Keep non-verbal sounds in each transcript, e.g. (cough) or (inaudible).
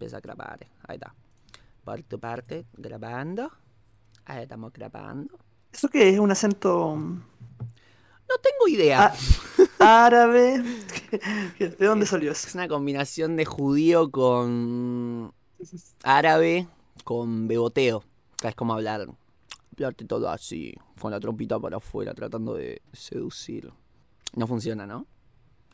Empieza a grabar. Ahí está. Por tu parte, grabando. Ahí estamos grabando. ¿Eso qué es? ¿Un acento No tengo idea. Ah, árabe? (laughs) ¿De dónde salió Es eso? una combinación de judío con árabe con beboteo. Es como hablar. Hablarte todo así, con la trompita para afuera, tratando de seducir. No funciona, ¿no?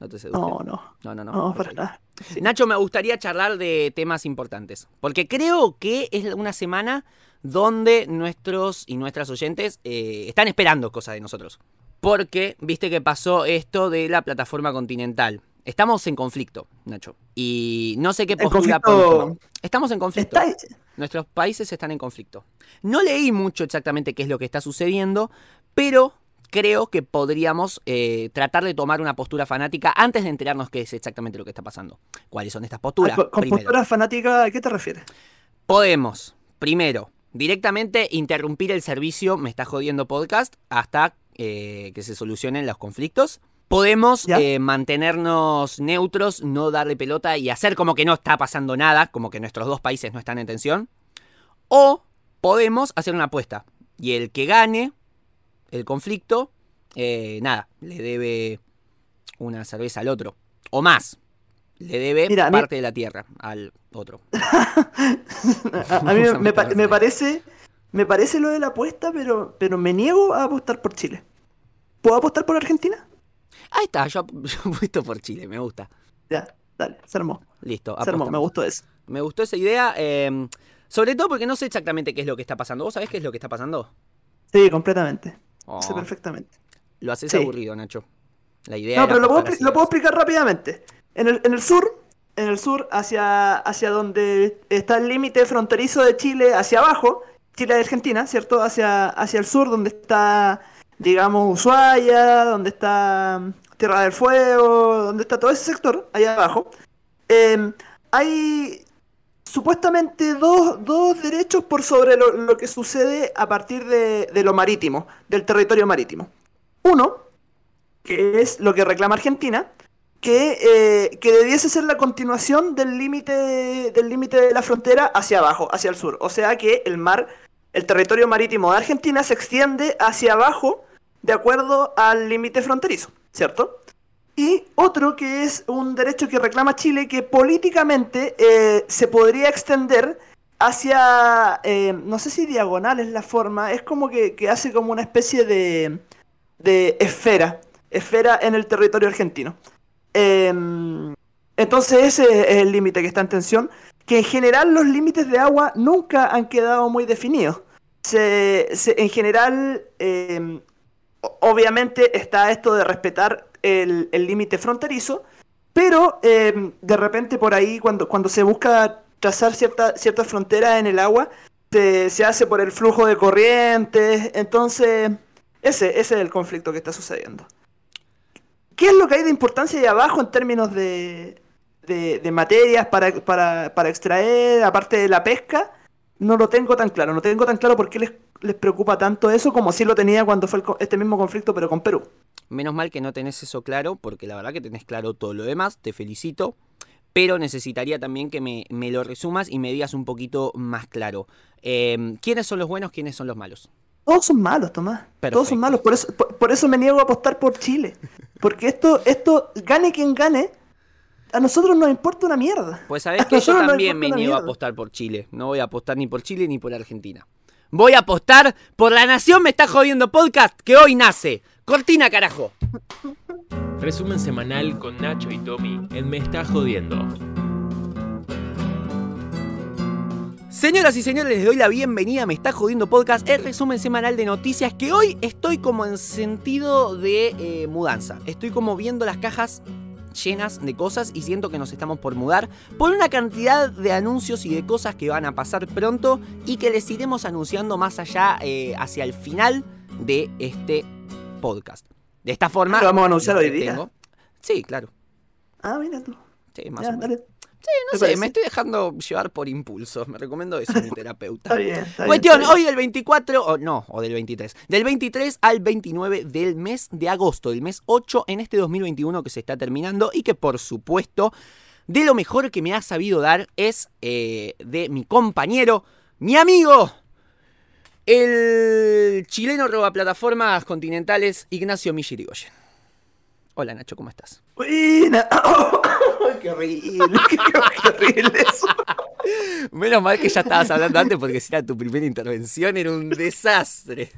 No te. No, no. no, no. no. No, para nada. Sí. Nacho, me gustaría charlar de temas importantes. Porque creo que es una semana donde nuestros y nuestras oyentes eh, están esperando cosas de nosotros. Porque, viste que pasó esto de la plataforma continental. Estamos en conflicto, Nacho. Y no sé qué postura conflicto-. Estamos en conflicto. Está- Nuestros países están en conflicto. No leí mucho exactamente qué es lo que está sucediendo, pero creo que podríamos eh, tratar de tomar una postura fanática antes de enterarnos qué es exactamente lo que está pasando. ¿Cuáles son estas posturas? con, con Primero, postura fanática, ¿a qué te refieres? podemos, primero, directamente interrumpir el servicio Me está jodiendo podcast hasta eh, que se solucionen los conflictos. Podemos eh, mantenernos neutros, no darle pelota y hacer como que no está pasando nada, como que nuestros dos países no están en tensión. O podemos hacer una apuesta. Y el que gane el conflicto, eh, nada, le debe una cerveza al otro. O más. Le debe Mira, a mí- parte de la tierra al otro. (laughs) A, mí (laughs) me, pa- me parece me parece lo de la apuesta, pero, pero me niego a apostar por Chile. ¿Puedo apostar por Argentina? Ahí está, yo, (laughs) yo apuesto por Chile, me gusta. Ya, dale, se armó. Listo, Se armó, me gustó eso. Me gustó esa idea, eh, sobre todo porque no sé exactamente qué es lo que está pasando. ¿Vos sabés qué es lo que está pasando? Sí, completamente. Oh, Sé perfectamente. lo haces Sí. aburrido, Nacho. La idea No, pero lo puedo, lo explicar rápidamente. En el, en el sur, en el sur, hacia, hacia donde está el límite fronterizo de Chile, hacia abajo, Chile y Argentina, ¿cierto? Hacia, hacia el sur, donde está, digamos, Ushuaia, donde está mm, Tierra del Fuego, donde está todo ese sector, allá abajo. eh, hay supuestamente dos, dos derechos por sobre lo, que sucede a partir de, de lo marítimo, del territorio marítimo. Uno, que es lo que reclama Argentina, que, eh, que debiese ser la continuación del límite del límite de la frontera hacia abajo, hacia el sur. O sea que el mar, el territorio marítimo de Argentina se extiende hacia abajo de acuerdo al límite fronterizo, ¿cierto? Y otro que es un derecho que reclama Chile que políticamente eh, se podría extender hacia, eh, no sé si diagonal es la forma, es como que, que hace como una especie de, de esfera, esfera en el territorio argentino. Em, entonces ese es el límite que está en tensión, que en general los límites de agua nunca han quedado muy definidos. Se, en general, em, obviamente está esto de respetar el límite fronterizo, pero em, de repente por ahí cuando, cuando se busca trazar cierta, cierta frontera en el agua, se, se hace por el flujo de corrientes, entonces ese, ese es el conflicto que está sucediendo. ¿Qué es lo que hay de importancia ahí abajo en términos de, de, materias para, para, para extraer, aparte de la pesca? No lo tengo tan claro, no tengo tan claro por qué les, les preocupa tanto eso como si lo tenía cuando fue el este mismo conflicto pero con Perú. Menos mal que no tenés eso claro, porque la verdad que tenés claro todo lo demás, te felicito. Pero necesitaría también que me, me lo resumas y me digas un poquito más claro. Eh, ¿Quiénes son los buenos, quiénes son los malos? Todos son malos, Tomás. Todos son malos. Por eso, por, por eso me niego a apostar por Chile. Porque esto, esto, gane quien gane, a nosotros nos importa una mierda. Pues sabés que yo también me niego a apostar por Chile. No voy a apostar ni por Chile ni por Argentina. Voy a apostar por la nación me está jodiendo podcast que hoy nace. Cortina, carajo. Resumen semanal con Nacho y Tommy en Me Está Jodiendo. Señoras y señores, les doy la bienvenida a Me está jodiendo podcast, el resumen semanal de noticias que hoy estoy como en sentido de eh, mudanza. Estoy como viendo las cajas llenas de cosas y siento que nos estamos por mudar por una cantidad de anuncios y de cosas que van a pasar pronto y que les iremos anunciando más allá eh, hacia el final de este podcast. De esta forma... ¿Lo vamos a anunciar hoy día? tengo- Sí, claro. Ah, mira tú. Sí, más Ya, o menos. Sí, no ¿Te sé, me estoy dejando llevar por impulsos. Me recomiendo eso, mi (laughs) terapeuta. Está bien. está bien, Cuestión, está hoy del 24, o no, o del 23, del 23 al 29 del mes de agosto, del mes 8 en este 2021 que se está terminando y que por supuesto de lo mejor que me ha sabido dar es eh, de mi compañero, mi amigo, el chileno roba plataformas continentales Ignacio Millirigoyen. Hola Nacho, ¿cómo estás? Buena. (coughs) qué horrible, qué horrible eso. Menos mal que ya estabas hablando antes porque si era tu primera intervención era un desastre.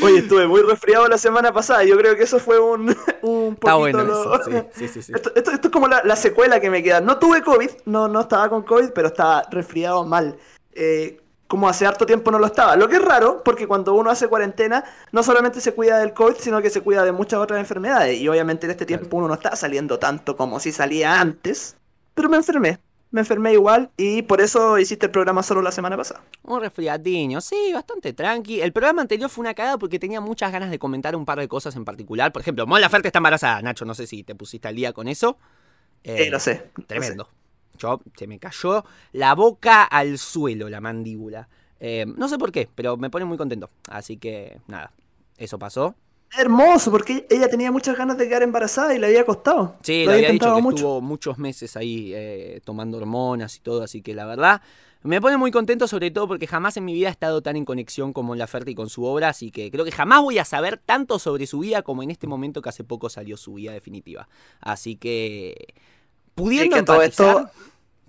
Oye, estuve muy resfriado la semana pasada. Yo creo que eso fue un, un Está poquito bueno lo- eso, sí, sí, sí, sí. Esto, esto- esto es como la, la secuela que me queda. No tuve COVID, no, no estaba con COVID, pero estaba resfriado mal. Eh, como hace harto tiempo no lo estaba. Lo que es raro, porque cuando uno hace cuarentena, no solamente se cuida del COVID, sino que se cuida de muchas otras enfermedades. Y obviamente en este tiempo uno no está saliendo tanto como si salía antes. Pero me enfermé. Me enfermé igual y por eso hiciste el programa solo la semana pasada. Un resfriadinho, sí, bastante tranqui. El programa anterior fue una cagada porque tenía muchas ganas de comentar un par de cosas en particular. Por ejemplo, Mon Laferte está embarazada, Nacho, no sé si te pusiste al día con eso. Eh, Eh, lo sé. lo sé. Yo, se me cayó la boca al suelo, la mandíbula. Eh, no sé por qué, pero me pone muy contento. Así que, nada, eso pasó. Hermoso, porque ella tenía muchas ganas de quedar embarazada y le había costado. Sí, le había dicho que mucho. estuvo muchos meses ahí eh, tomando hormonas y todo, así que la verdad me pone muy contento, sobre todo porque jamás en mi vida he estado tan en conexión con Mon Laferte y con su obra, así que creo que jamás voy a saber tanto sobre su vida como en este momento que hace poco salió su vida definitiva. Así que, pudiendo que todo esto-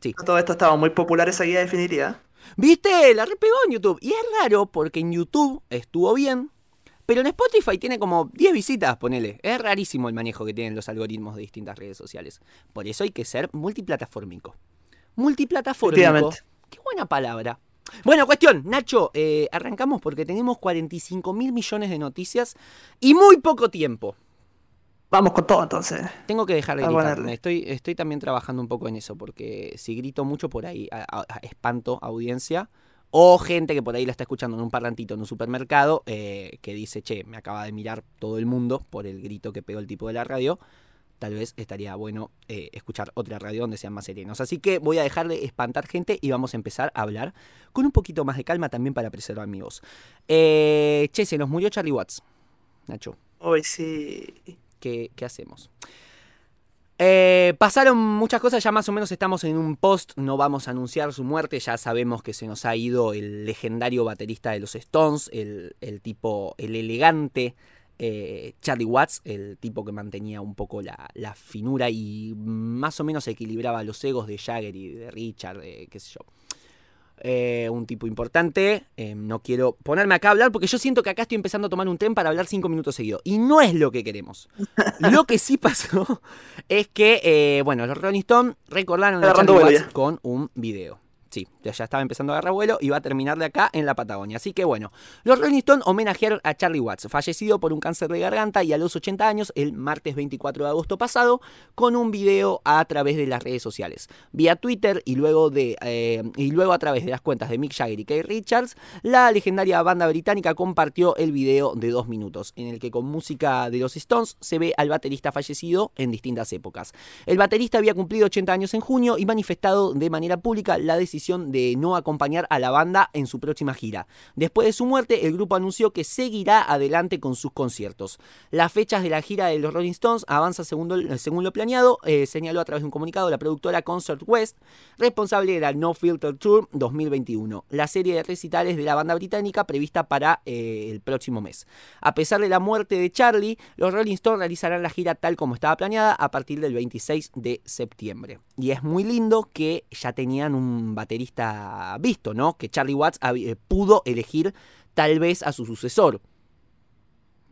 Sí. Todo esto estaba muy popular esa guía definitiva. ¿Viste? La repegó en YouTube. Y es raro porque en YouTube estuvo bien, pero en Spotify tiene como 10 visitas, ponele. Es rarísimo el manejo que tienen los algoritmos de distintas redes sociales. Por eso hay que ser multiplataformico. Multiplataformico. Qué buena palabra. Bueno, cuestión, Nacho, eh, arrancamos porque tenemos 45 mil millones de noticias y muy poco tiempo. Vamos con todo entonces. Tengo que dejar de gritar. Estoy, estoy también trabajando un poco en eso, porque si grito mucho por ahí, a- a- a- espanto audiencia. O gente que por ahí la está escuchando en un parlantito en un supermercado, eh, que dice, che, me acaba de mirar todo el mundo por el grito que pegó el tipo de la radio. Tal vez estaría bueno eh, escuchar otra radio donde sean más serenos. Así que voy a dejar de espantar gente y vamos a empezar a hablar con un poquito más de calma también para preservar mi voz. Eh, che, se nos murió Charlie Watts. Nacho. Hoy sí. ¿Qué, qué hacemos? Eh, pasaron muchas cosas, ya más o menos estamos en un post, no vamos a anunciar su muerte, ya sabemos que se nos ha ido el legendario baterista de los Stones, el, tipo, el elegante eh, Charlie Watts, el tipo que mantenía un poco la, la finura y más o menos equilibraba los egos de Jagger y de Richard, qué sé yo. Eh, un tipo importante. eh, no quiero ponerme acá a hablar porque yo siento que acá estoy empezando a tomar un tren para hablar cinco minutos seguidos. Y no es lo que queremos. lo que sí pasó (laughs) es que, eh, bueno, los Rolling Stones recordaron a Charlie Watts con un video. Sí, ya estaba empezando a agarrar vuelo y va a terminar de acá en la Patagonia. Así que bueno, los Rolling Stones homenajearon a Charlie Watts, fallecido por un cáncer de garganta y a los 80 años el martes 24 de agosto pasado, con un video a través de las redes sociales. Vía Twitter y luego, de, eh, y luego a través de las cuentas de Mick Jagger y Keith Richards, la legendaria banda británica compartió el video de dos minutos, en el que con música de los Stones se ve al baterista fallecido en distintas épocas. El baterista había cumplido 80 años en junio y manifestado de manera pública la decisión de no acompañar a la banda en su próxima gira. Después de su muerte, el grupo anunció que seguirá adelante con sus conciertos. Las fechas de la gira de los Rolling Stones lo- según lo planeado, eh, señaló a través de un comunicado la productora Concert West, responsable de la No Filter Tour 2021, la serie de recitales de la banda británica prevista para eh, el próximo mes. A pesar de la muerte de Charlie, los Rolling Stones realizarán la gira tal como estaba planeada a partir del 26 de septiembre. Y es muy lindo que ya tenían un baterista visto, ¿no? Que Charlie Watts eh, pudo elegir tal vez a su sucesor.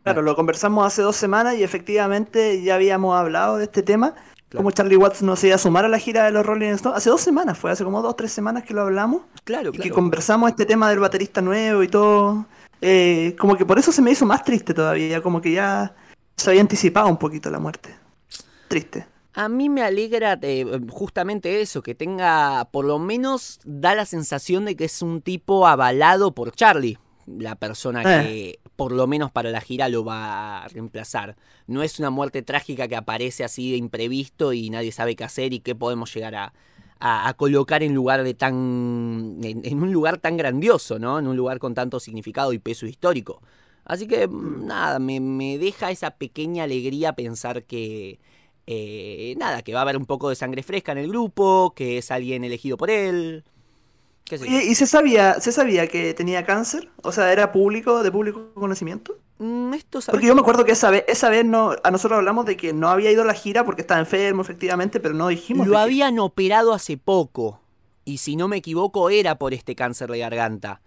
Claro, lo conversamos hace dos semanas y efectivamente ya habíamos hablado de este tema. Claro. Como Charlie Watts no se iba a sumar a la gira de los Rolling Stones. Hace dos semanas fue, hace como dos tres semanas que lo hablamos. Claro, Y que conversamos este tema del baterista nuevo y todo. Eh, como que por eso se me hizo más triste todavía. Como que ya se había anticipado un poquito la muerte. Triste. A mí me alegra eh, justamente eso, que tenga, por lo menos da la sensación de que es un tipo avalado por Charlie, la persona Eh. que por lo menos para la gira lo va a reemplazar. No es una muerte trágica que aparece así de imprevisto y nadie sabe qué hacer y qué podemos llegar a, a- a colocar en lugar de tan. En, en un lugar tan grandioso, ¿no? En un lugar con tanto significado y peso histórico. Así que mm, nada, me, me deja esa pequeña alegría pensar que eh, nada, que va a haber un poco de sangre fresca en el grupo, que es alguien elegido por él. qué sé yo. ¿Y, y se sabía, se sabía que tenía cáncer? O sea, ¿era público, de público conocimiento? Mm, esto ¿sabes Porque yo me acuerdo que esa vez, esa vez no, a nosotros hablamos de que no había ido a la gira porque estaba enfermo, efectivamente, pero no dijimos. Lo que- habían operado hace poco. Y si no me equivoco, era por este cáncer de garganta.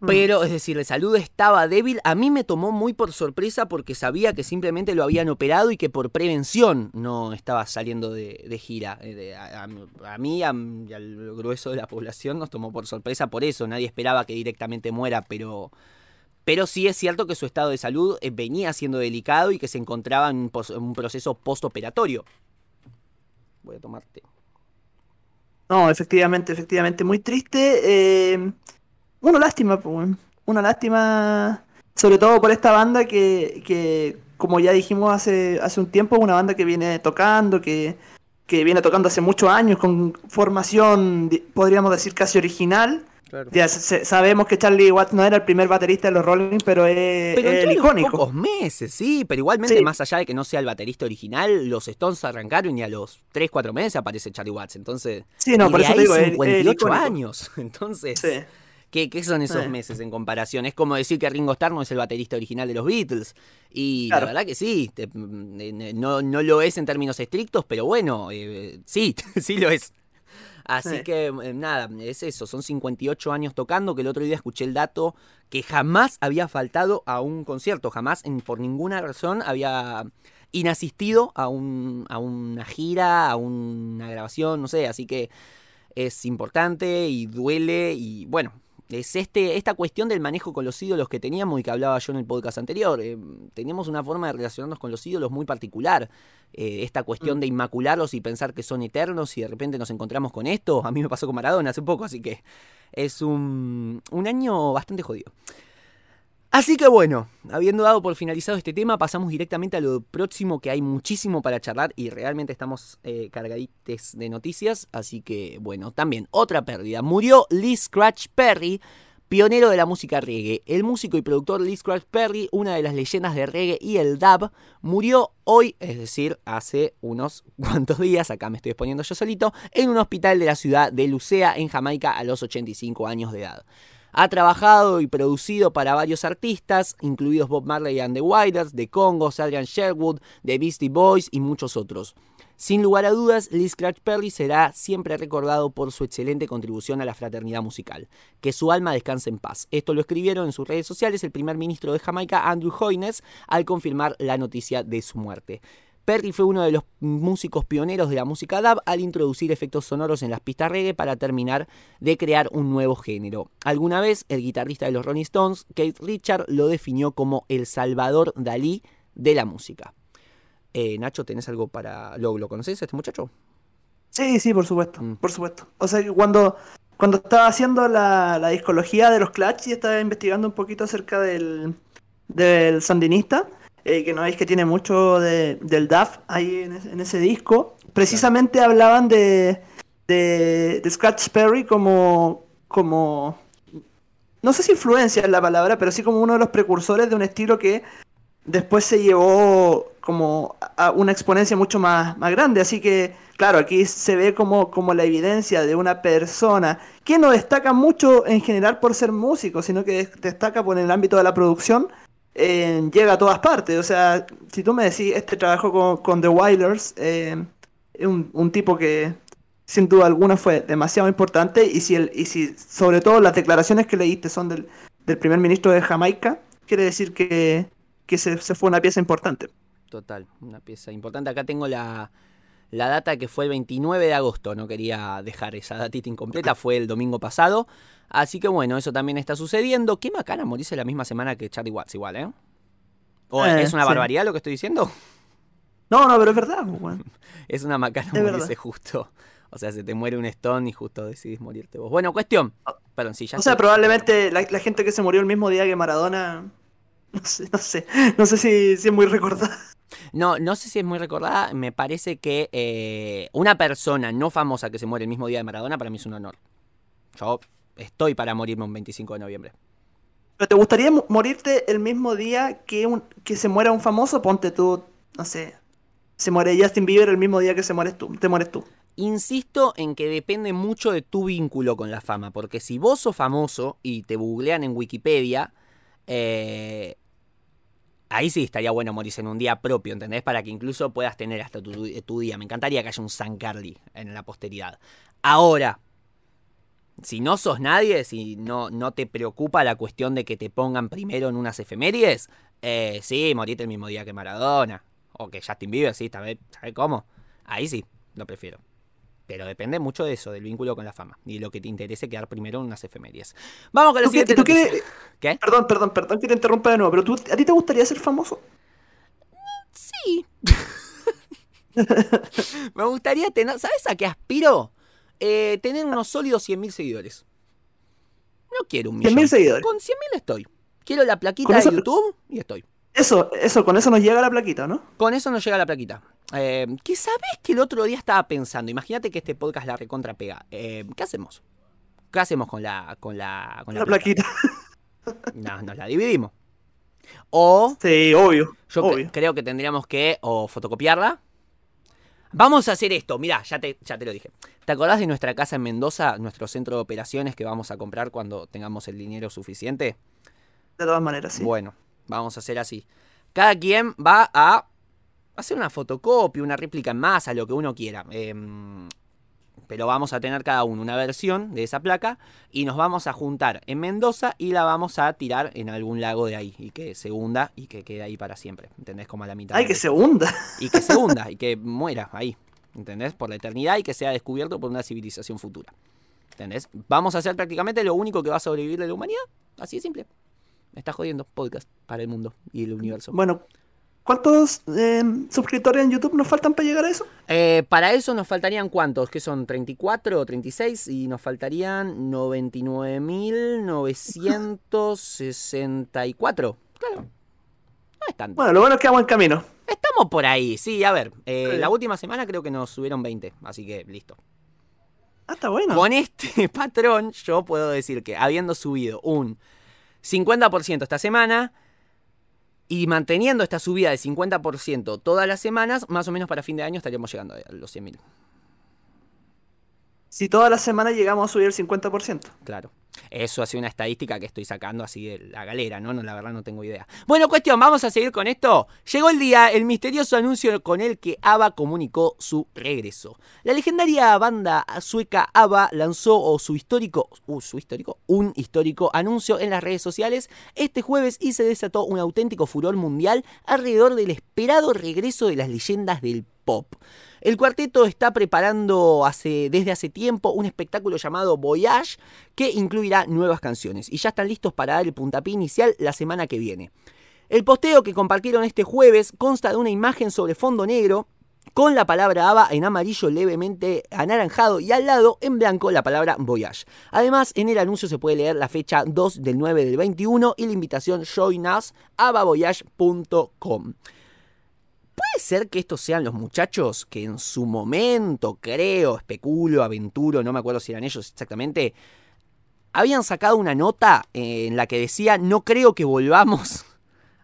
Mm. Pero, es decir, el salud estaba débil. A mí me tomó muy por sorpresa porque sabía que simplemente lo habían operado y que por prevención no estaba saliendo de, de gira. Eh, a, a- a mí a- y al grueso de la (laughs) población nos tomó por sorpresa por eso. Nadie esperaba que directamente muera, pero... Pero sí es cierto que su estado de salud eh, venía siendo delicado y que se encontraba en un, pos- en un proceso postoperatorio. Voy a tomarte. No, efectivamente, efectivamente. Muy triste. eh, Una lástima, pues. Una lástima. Sobre todo por esta banda que, que como ya dijimos hace, hace un tiempo, una banda que viene tocando, que, que viene tocando hace muchos años, con formación, podríamos decir, casi original. Claro. Ya se- sabemos que Charlie Watts no era el primer baterista de los Rolling, pero es, Pero es el icónico. pocos meses, sí, pero igualmente, Sí. más allá de que no sea el baterista original, los Stones arrancaron y a los 3, 4 meses aparece Charlie Watts. Entonces, Sí, no, y por de eso ahí te digo, es- es el 58 icónico. años. (laughs) Entonces, Sí. ¿Qué, qué son esos Sí. meses en comparación? Es como decir que Ringo Starr no es el baterista original de los Beatles. Y Claro. la verdad que sí, te- eh, no, no lo es en términos estrictos, pero bueno, eh, sí, (laughs) sí lo es. Así Sí. que eh, nada, es eso, son 58 años tocando, que el otro día escuché el dato que jamás había faltado a un concierto, jamás en, por ninguna razón había inasistido a, un, a una gira, a una grabación, no sé, así que es importante y duele y bueno, es este, esta cuestión del manejo con los ídolos que teníamos y que hablaba yo en el podcast anterior. eh, teníamos una forma de relacionarnos con los ídolos muy particular. Eh, esta cuestión de inmacularlos y pensar que son eternos y de repente nos encontramos con esto. A mí me pasó con Maradona hace poco, así que es un, un año bastante jodido. Así que bueno, habiendo dado por finalizado este tema, pasamos directamente a lo próximo que hay muchísimo para charlar y realmente estamos eh, de noticias. Así que bueno, también otra pérdida. Murió Lee Scratch Perry, pionero de la música reggae. El músico y productor Lee Scratch Perry, una de las leyendas de reggae y el dub, murió hoy, es decir, hace unos (laughs) cuantos días, acá me estoy exponiendo yo solito, en un hospital de la ciudad de Lucea, en Jamaica, a los 85 años de edad. Ha trabajado y producido para varios artistas, incluidos Bob Marley and the Wailers, The Congos, Adrian Sherwood, The Beastie Boys y muchos otros. Sin lugar a dudas, Lee Scratch Perry será siempre recordado por su excelente contribución a la fraternidad musical. Que su alma descanse en paz. Esto lo escribieron en sus redes sociales el primer ministro de Jamaica, Andrew Hoynes, al confirmar la noticia de su muerte. Perry fue uno de los músicos pioneros de la música dub al introducir efectos sonoros en las pistas reggae para terminar de crear un nuevo género. Alguna vez, el guitarrista de los Rolling Stones, Keith Richard, lo definió como el Salvador Dalí de la música. Eh, Nacho, ¿tenés algo para... ¿Lo, lo conoces a este muchacho? Sí, sí, por supuesto, Mm. por supuesto. O sea cuando, cuando estaba haciendo la, la discología de los Clash y estaba investigando un poquito acerca del, del sandinista, eh, que no veis que tiene mucho de- del DAF ahí en ese, en ese disco, precisamente hablaban de, de, de Scratch Perry como, como, no sé si influencia es la palabra, pero sí como uno de los precursores de un estilo que después se llevó como a una exponencia mucho más, más grande. Así que, claro, aquí se ve como, como la evidencia de una persona que no destaca mucho en general por ser músico, sino que des- destaca por el ámbito de la producción. Eh, llega a todas partes. O sea, si tú me decís, este trabajo con, The Wailers, eh, es un, un tipo que sin duda alguna fue demasiado importante. Y si, el, y si sobre todo las declaraciones que leíste son del, del primer ministro de Jamaica, quiere decir que, que se, se fue una pieza importante. Total, una pieza importante. Acá tengo la, la data que fue el 29 de agosto. No quería dejar esa datita incompleta, fue el domingo pasado. Así que bueno, eso también está sucediendo. Qué macana morirse la misma semana que Charlie Watts, igual, ¿eh? ¿O Eh, es una sí. barbaridad lo que estoy diciendo? No, no, pero es verdad. (laughs) Es una macana Es morirse verdad. justo. O sea, se te muere un Stone y justo decidís morirte vos. Bueno, cuestión. Perdón, sí, ya O sea, probablemente la, la gente que se murió el mismo día que Maradona. No sé, no sé. No sé si, si es muy recordada. No, no sé si es muy recordada. Me parece que eh, una persona no famosa que se muere el mismo día de Maradona para mí es un honor. Yo estoy para morirme un 25 de noviembre. ¿Pero te gustaría mo- morirte el mismo día que, un, que se muera un famoso? Ponte tú, no sé, se muere Justin Bieber el mismo día que se mueres tú, te mueres tú. Insisto en que depende mucho de tu vínculo con la fama, porque si vos sos famoso y te googlean en Wikipedia, eh, ahí sí estaría bueno morirse en un día propio, ¿entendés? Para que incluso puedas tener hasta tu, tu día. Me encantaría que haya un San Carly en la posteridad. Ahora, si no sos nadie, si no, no te preocupa la cuestión de que te pongan primero en unas efemérides, eh, sí, morite el mismo día que Maradona. O que Justin Bieber, sí, ¿sabes sabe cómo? Ahí sí, lo prefiero. Pero depende mucho de eso, del vínculo con la fama. Y lo que te interese quedar primero en unas efemérides. Vamos con la ¿Tú qué- siguiente qué-. Perdón, perdón, perdón que te interrumpa de nuevo, pero tú, ¿a ti te gustaría ser famoso? Sí. (laughs) Me gustaría tener. ¿Sabes a qué aspiro? Eh, tener unos sólidos 100.000 seguidores. No quiero un millón. 100.000 seguidores. Con 100.000 estoy. Quiero la plaquita eso- de YouTube y estoy. Eso, eso, con eso nos llega la plaquita, ¿no? Con eso no llega la plaquita. Eh, que sabes que el otro día estaba pensando. Imagínate que este podcast la recontra pega. Eh, ¿Qué hacemos? ¿Qué hacemos con la, con la, con la, plaquita. (laughs) No, nos la dividimos. O Sí, obvio. Yo obvio. creo que tendríamos que o fotocopiarla. Vamos a hacer esto, mirá, ya te, ya te lo dije. ¿Te acordás de nuestra casa en Mendoza, nuestro centro de operaciones que vamos a comprar cuando tengamos el dinero suficiente? De todas maneras, sí. Bueno, vamos a hacer así. Cada quien va a hacer una fotocopia, una réplica en masa, lo que uno quiera. Em, pero vamos a tener cada uno una versión de esa placa y nos vamos a juntar en Mendoza y la vamos a tirar en algún lago de ahí y que se hunda y que quede ahí para siempre. ¿Entendés? Como a la mitad. Ay, que se hunda. y que se hunda y que muera ahí, ¿entendés? Por la eternidad y que sea descubierto por una civilización futura. ¿Entendés? Vamos a hacer prácticamente lo único que va a sobrevivir de la humanidad. Así de simple. Me está jodiendo podcast para el mundo y el universo. Bueno, ¿cuántos eh, suscriptores en YouTube nos faltan para llegar a eso? Eh, para eso nos faltarían cuántos, que son 34 o 36 y nos faltarían 99.964. Claro. No es tanto. Bueno, lo bueno es que vamos en camino. Estamos por ahí, sí, a ver. eh, Sí. La última semana creo que nos subieron 20, así que listo. Ah, está bueno. Con este (laughs) patrón, yo puedo decir que habiendo subido un 50% esta semana y manteniendo esta subida de 50% todas las semanas, más o menos para fin de año estaríamos llegando a los 100.000. Si toda la semana llegamos a subir el 50%. Claro. Eso hace una estadística que estoy sacando así de la galera, ¿no? no la verdad no tengo idea. Bueno, cuestión, vamos a seguir con esto. Llegó el día, el misterioso anuncio con el que ABBA comunicó su regreso. La legendaria banda sueca ABBA lanzó su histórico, uh, su histórico, un histórico anuncio en las redes sociales este jueves y se desató un auténtico furor mundial alrededor del esperado regreso de las leyendas del El cuarteto está preparando desde hace tiempo un espectáculo llamado Voyage que incluirá nuevas canciones y ya están listos para dar el puntapié inicial la semana que viene. El posteo que compartieron este jueves consta de una imagen sobre fondo negro con la palabra ABBA en amarillo levemente anaranjado y al lado en blanco la palabra Voyage. Además, en el anuncio se puede leer la fecha 2 del 9 del 21 y la invitación join us abbavoyage.com. ¿Puede ser que estos sean los muchachos que en su momento, creo, especulo, aventuro, no me acuerdo si eran ellos exactamente, habían sacado una nota en la que decía no creo que volvamos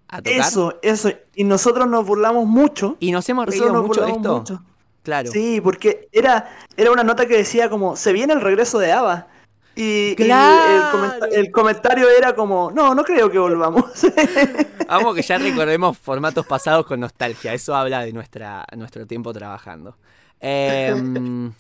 a tocar? Eso, eso. Y nosotros nos burlamos mucho. Y nos hemos reído nos mucho de esto. mucho. Claro. Sí, porque era, era una nota que decía como, se viene el regreso de Ava. Y, el, comenta- el comentario era como, no, no creo que volvamos. (laughs) Vamos que ya recordemos formatos pasados con nostalgia. Eso habla de nuestra, nuestro tiempo trabajando. Em,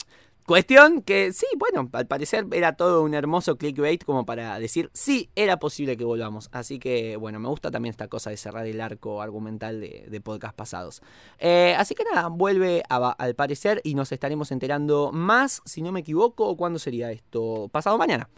cuestión que sí, bueno, al parecer era todo un hermoso clickbait como para decir sí, era posible que volvamos. Así que bueno, me gusta también esta cosa de cerrar el arco argumental de, de podcast pasados. Eh, así que nada, vuelve a- al parecer y nos estaremos enterando más, si no me equivoco, ¿cuándo sería esto? Pasado mañana.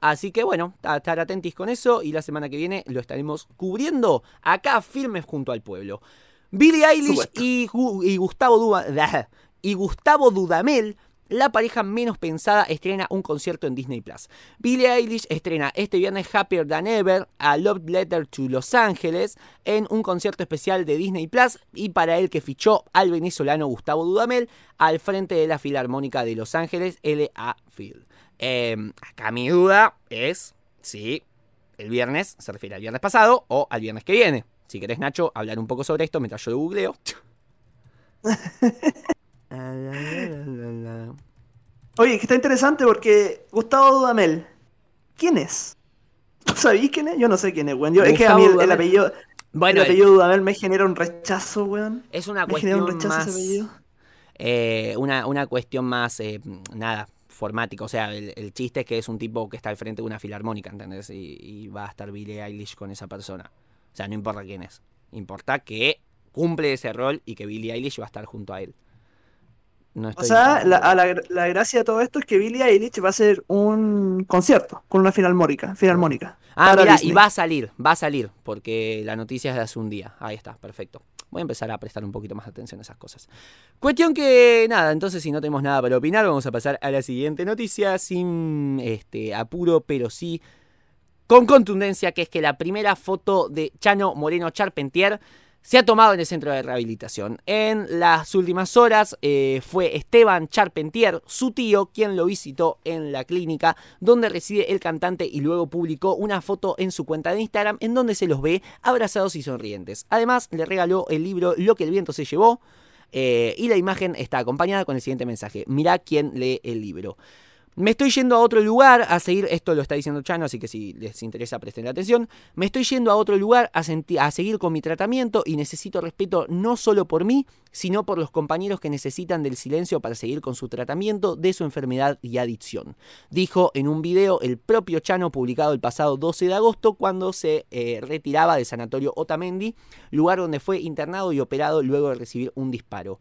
Así que bueno, a estar atentos con eso y la semana que viene lo estaremos cubriendo acá firmes junto al pueblo. Billie Eilish y, y Gustavo Duda- (laughs) y Gustavo Dudamel, la pareja menos pensada, estrena un concierto en Disney Plus. Billie Eilish estrena este viernes Happier Than Ever a Love Letter to Los Ángeles en un concierto especial de Disney Plus y para el que fichó al venezolano Gustavo Dudamel al frente de la Filarmónica de Los Ángeles, LA Field. Eh, acá mi duda es si el viernes se refiere al viernes pasado o al viernes que viene. Si querés, Nacho, hablar un poco sobre esto mientras yo lo googleo. (laughs) (laughs) Oye, que está interesante porque Gustavo Dudamel, ¿quién es? ¿Tú sabís quién es? Yo no sé quién es, weón. Yo- es que a mí el, el apellido, Bueno, el apellido Dudamel me genera un rechazo, weón. es una Me genera un cuestión rechazo más. ese apellido. eh, una, una cuestión más, eh, nada, formática. O sea, el, el chiste es que es un tipo que está al frente de una filarmónica, ¿entendés? Y, y va a estar Billie Eilish con esa persona. O sea, no importa quién es. Importa que cumple ese rol y que Billie Eilish va a estar junto a él. No O sea, la, a la, la gracia de todo esto es que Billie Eilish va a hacer un concierto con una filarmónica. filarmónica Ah, mira, y va a salir, va a salir, porque la noticia es de hace un día. Ahí está, perfecto. Voy a empezar a prestar un poquito más atención a esas cosas. Cuestión que, nada, entonces si no tenemos nada para opinar, vamos a pasar a la siguiente noticia sin este, apuro, pero sí con contundencia, que es que la primera foto de Chano Moreno Charpentier se ha tomado en el centro de rehabilitación. En las últimas horas eh, fue Esteban Charpentier, su tío, quien lo visitó en la clínica donde reside el cantante y luego publicó una foto en su cuenta de Instagram en donde se los ve abrazados y sonrientes. Además, le regaló el libro Lo que el viento se llevó. eh, y la imagen está acompañada con el siguiente mensaje. Mirá quién lee el libro. Me estoy yendo a otro lugar a seguir, esto lo está diciendo Chano, así que si les interesa presten atención. Me estoy yendo a otro lugar a, a seguir con mi tratamiento y necesito respeto no solo por mí, sino por los compañeros que necesitan del silencio para seguir con su tratamiento de su enfermedad y adicción. Dijo en un video el propio Chano publicado el pasado 12 de agosto cuando se eh, retiraba del sanatorio Otamendi, lugar donde fue internado y operado luego de recibir un disparo.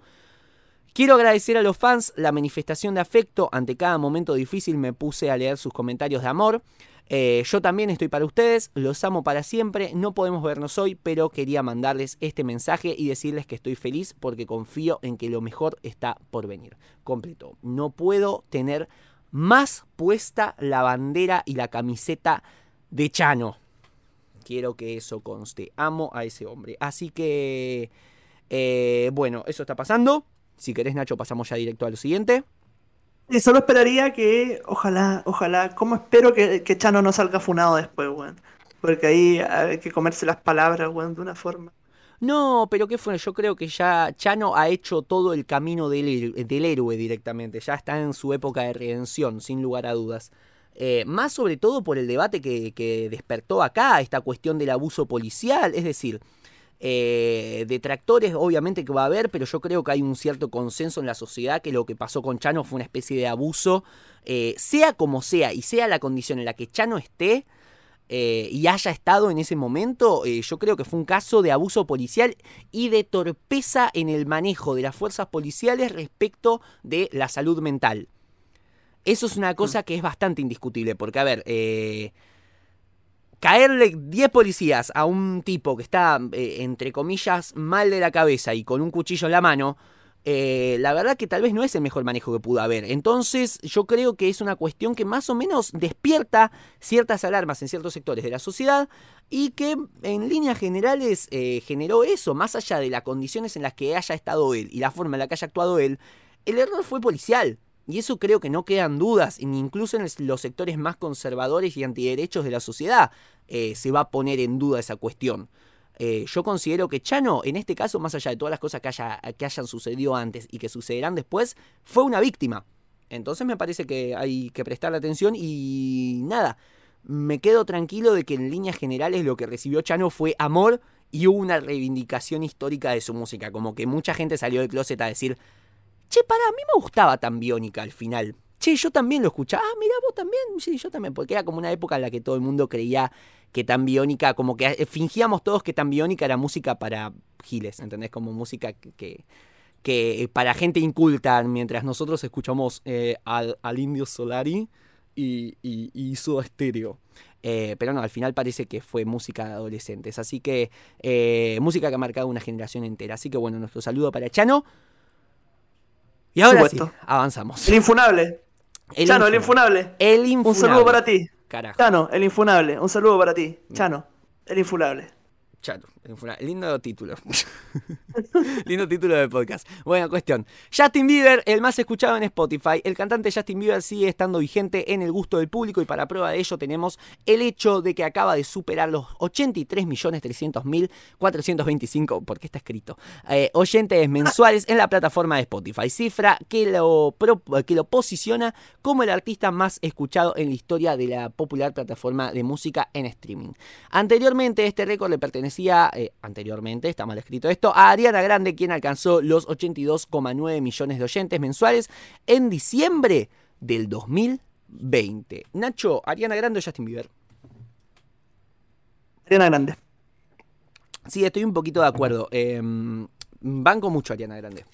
Quiero agradecer a los fans la manifestación de afecto. Ante cada momento difícil me puse a leer sus comentarios de amor. Eh, yo también estoy para ustedes, los amo para siempre. No podemos vernos hoy, pero quería mandarles este mensaje y decirles que estoy feliz porque confío en que lo mejor está por venir. Completo. No puedo tener más puesta la bandera y la camiseta de Chano. Quiero que eso conste. Amo a ese hombre. Así que, eh, bueno, eso está pasando. Si querés, Nacho, pasamos ya directo a lo siguiente. Y solo esperaría que, ojalá, ojalá, como espero que, que Chano no salga funado después, weón. Porque ahí hay que comerse las palabras, weón, de una forma. No, pero ¿qué fue? Yo creo que ya Chano ha hecho todo el camino del, héroe- del héroe directamente. Ya está en su época de redención, sin lugar a dudas. Eh, más sobre todo por el debate que, que despertó acá, esta cuestión del abuso policial. Es decir, eh, detractores obviamente que va a haber, pero yo creo que hay un cierto consenso en la sociedad que lo que pasó con Chano fue una especie de abuso, eh, sea como sea y sea la condición en la que Chano esté eh, y haya estado en ese momento, yo creo que fue un caso de abuso policial y de torpeza en el manejo de las fuerzas policiales respecto de la salud mental. Eso es una cosa que es bastante indiscutible, porque a ver, caerle 10 policías a un tipo que está, eh, entre comillas, mal de la cabeza y con un cuchillo en la mano, eh, la verdad que tal vez no es el mejor manejo que pudo haber. Entonces yo creo que es una cuestión que más o menos despierta ciertas alarmas en ciertos sectores de la sociedad y que en líneas generales eh, generó eso, más allá de las condiciones en las que haya estado él y la forma en la que haya actuado él, el error fue policial. Y eso creo que no quedan dudas, ni incluso en los sectores más conservadores y antiderechos de la sociedad eh, se va a poner en duda esa cuestión. Eh, yo considero que Chano, en este caso, más allá de todas las cosas que, haya, que hayan sucedido antes y que sucederán después, fue una víctima. Entonces me parece que hay que prestarle atención y nada, me quedo tranquilo de que en líneas generales lo que recibió Chano fue amor y hubo una reivindicación histórica de su música, como que mucha gente salió del closet a decir, che, para, a mí me gustaba tan biónica al final. Che, yo también lo escuchaba. Ah, mira, vos también. Sí, yo también. Porque era como una época en la que todo el mundo creía que tan biónica, como que eh, fingíamos todos que tan biónica era música para giles, ¿entendés? Como música que, que, que para gente inculta, mientras nosotros escuchamos eh, al, al Indio Solari y, y, y Soda Stereo. Eh, pero no, al final parece que fue música de adolescentes. Así que, eh, música que ha marcado una generación entera. Así que bueno, nuestro saludo para Chano. Y ahora Supuesto. sí, avanzamos. El infunable. El Chano, el infunable. infunable. El Un infunable. saludo para ti. Carajo. Chano, el infunable. Un saludo para ti. Chano, el infunable. Chano. Lindo título. (laughs) Lindo título de podcast. Buena cuestión. Justin Bieber, el más escuchado en Spotify. El cantante Justin Bieber sigue estando vigente en el gusto del público y para prueba de ello tenemos el hecho de que acaba de superar los 83.300.425, porque está escrito, eh, oyentes mensuales en la plataforma de Spotify. Cifra que lo, que lo posiciona como el artista más escuchado en la historia de la popular plataforma de música en streaming. Anteriormente este récord le pertenecía eh, anteriormente, está mal escrito esto, a Ariana Grande, quien alcanzó los 82,9 millones de oyentes mensuales en diciembre del 2020. Nacho, Ariana Grande o Justin Bieber. Ariana Grande. Sí, estoy un poquito de acuerdo. Em, banco mucho a Ariana Grande.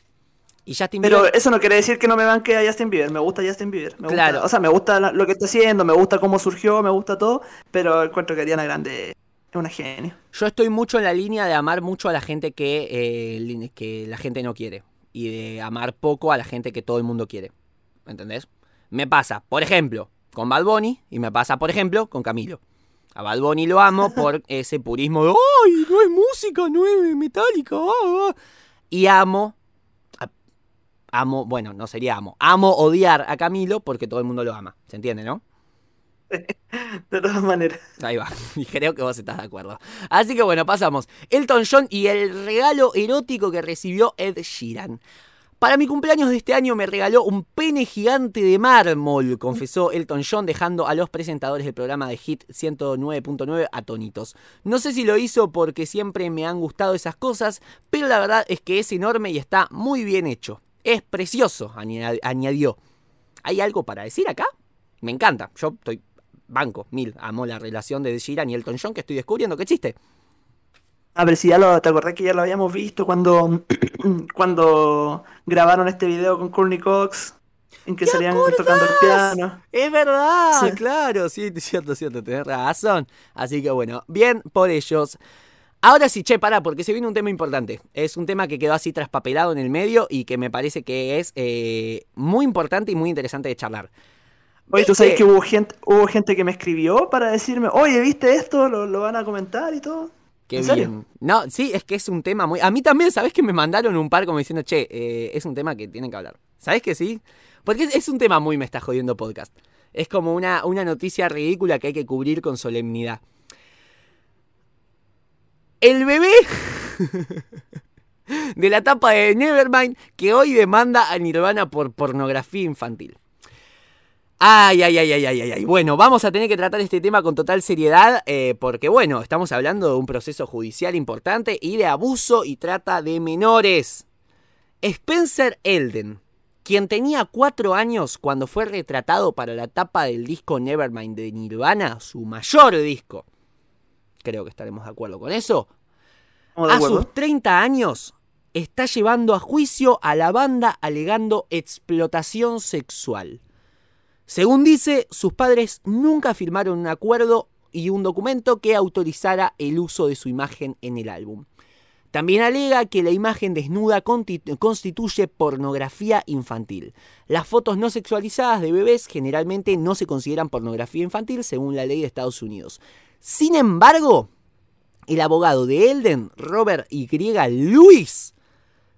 Y Justin Pero eso no quiere decir que no me banque a Justin Bieber. Me gusta Justin Bieber. claro. o sea, me gusta lo que está haciendo, me gusta cómo surgió, me gusta todo. Pero encuentro que Ariana Grande es una genia. Yo estoy mucho en la línea de amar mucho a la gente que, eh, que la gente no quiere. Y de amar poco a la gente que todo el mundo quiere. ¿Entendés? Me pasa, por ejemplo, con Bad Bunny. Y me pasa, por ejemplo, con Camilo. A Bad Bunny lo amo (laughs) por ese purismo de ¡Ay! No es música, no es metálica. Ah, ah". Y amo. Amo, bueno, no sería amo. Amo odiar a Camilo porque todo el mundo lo ama. ¿Se entiende, no? (laughs) De todas maneras. Ahí va. (laughs) Y creo que vos estás de acuerdo. Así que bueno, pasamos. Elton John y el regalo erótico que recibió Ed Sheeran. Para mi cumpleaños de este año me regaló un pene gigante de mármol, confesó Elton John, dejando a los presentadores del programa de Hit 109.9 atónitos. No sé si lo hizo porque siempre me han gustado esas cosas, pero la verdad es que es enorme y está muy bien hecho. Es precioso, añadió. ¿Hay algo para decir acá? Me encanta. Yo estoy banco, mil. Amo la relación de Sheeran y Elton John que estoy descubriendo que existe. A ver, si ya lo, te acordás que ya lo habíamos visto cuando, (clears throat) cuando grabaron este video con Courtney Cox, en que salían tocando el piano. Es verdad, claro, sí, cierto, cierto, tenés razón. Así que bueno, bien por ellos. Ahora sí, che, para, porque se viene un tema importante. Es un tema que quedó así traspapelado en el medio y que me parece que es eh, muy importante y muy interesante de charlar. Oye, ¿tú sabes que hubo gente, hubo gente que me escribió para decirme, oye, ¿viste esto? ¿Lo, van a comentar y todo? Qué bien. No, sí, es que es un tema muy... A mí también, ¿sabes que me mandaron un par como diciendo, che, eh, es un tema que tienen que hablar? ¿Sabes que sí? Porque es, un tema muy me está jodiendo podcast. Es como una, una noticia ridícula que hay que cubrir con solemnidad. El bebé (laughs) de la tapa de Nevermind que hoy demanda a Nirvana por pornografía infantil. Ay, ay, ay, ay, ay, ay. Bueno, vamos a tener que tratar este tema con total seriedad eh, porque, bueno, estamos hablando de un proceso judicial importante y de abuso y trata de menores. Spencer Elden, quien tenía cuatro años cuando fue retratado para la tapa del disco Nevermind de Nirvana, su mayor disco. Creo que estaremos de acuerdo con eso. A sus 30 años está llevando a juicio a la banda alegando explotación sexual. Según dice, sus padres nunca firmaron un acuerdo y un documento que autorizara el uso de su imagen en el álbum. También alega que la imagen desnuda constituye pornografía infantil. Las fotos no sexualizadas de bebés generalmente no se consideran pornografía infantil según la ley de Estados Unidos. Sin embargo, el abogado de Elden, Robert Y. Lewis,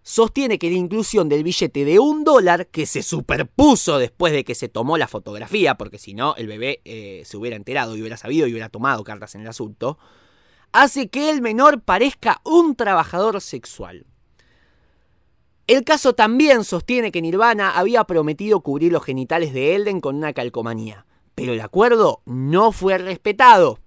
sostiene que la inclusión del billete de un dólar, que se superpuso después de que se tomó la fotografía, porque si no el bebé eh, se hubiera enterado y hubiera sabido y hubiera tomado cartas en el asunto, hace que el menor parezca un trabajador sexual. El caso también sostiene que Nirvana había prometido cubrir los genitales de Elden con una calcomanía, pero el acuerdo no fue respetado.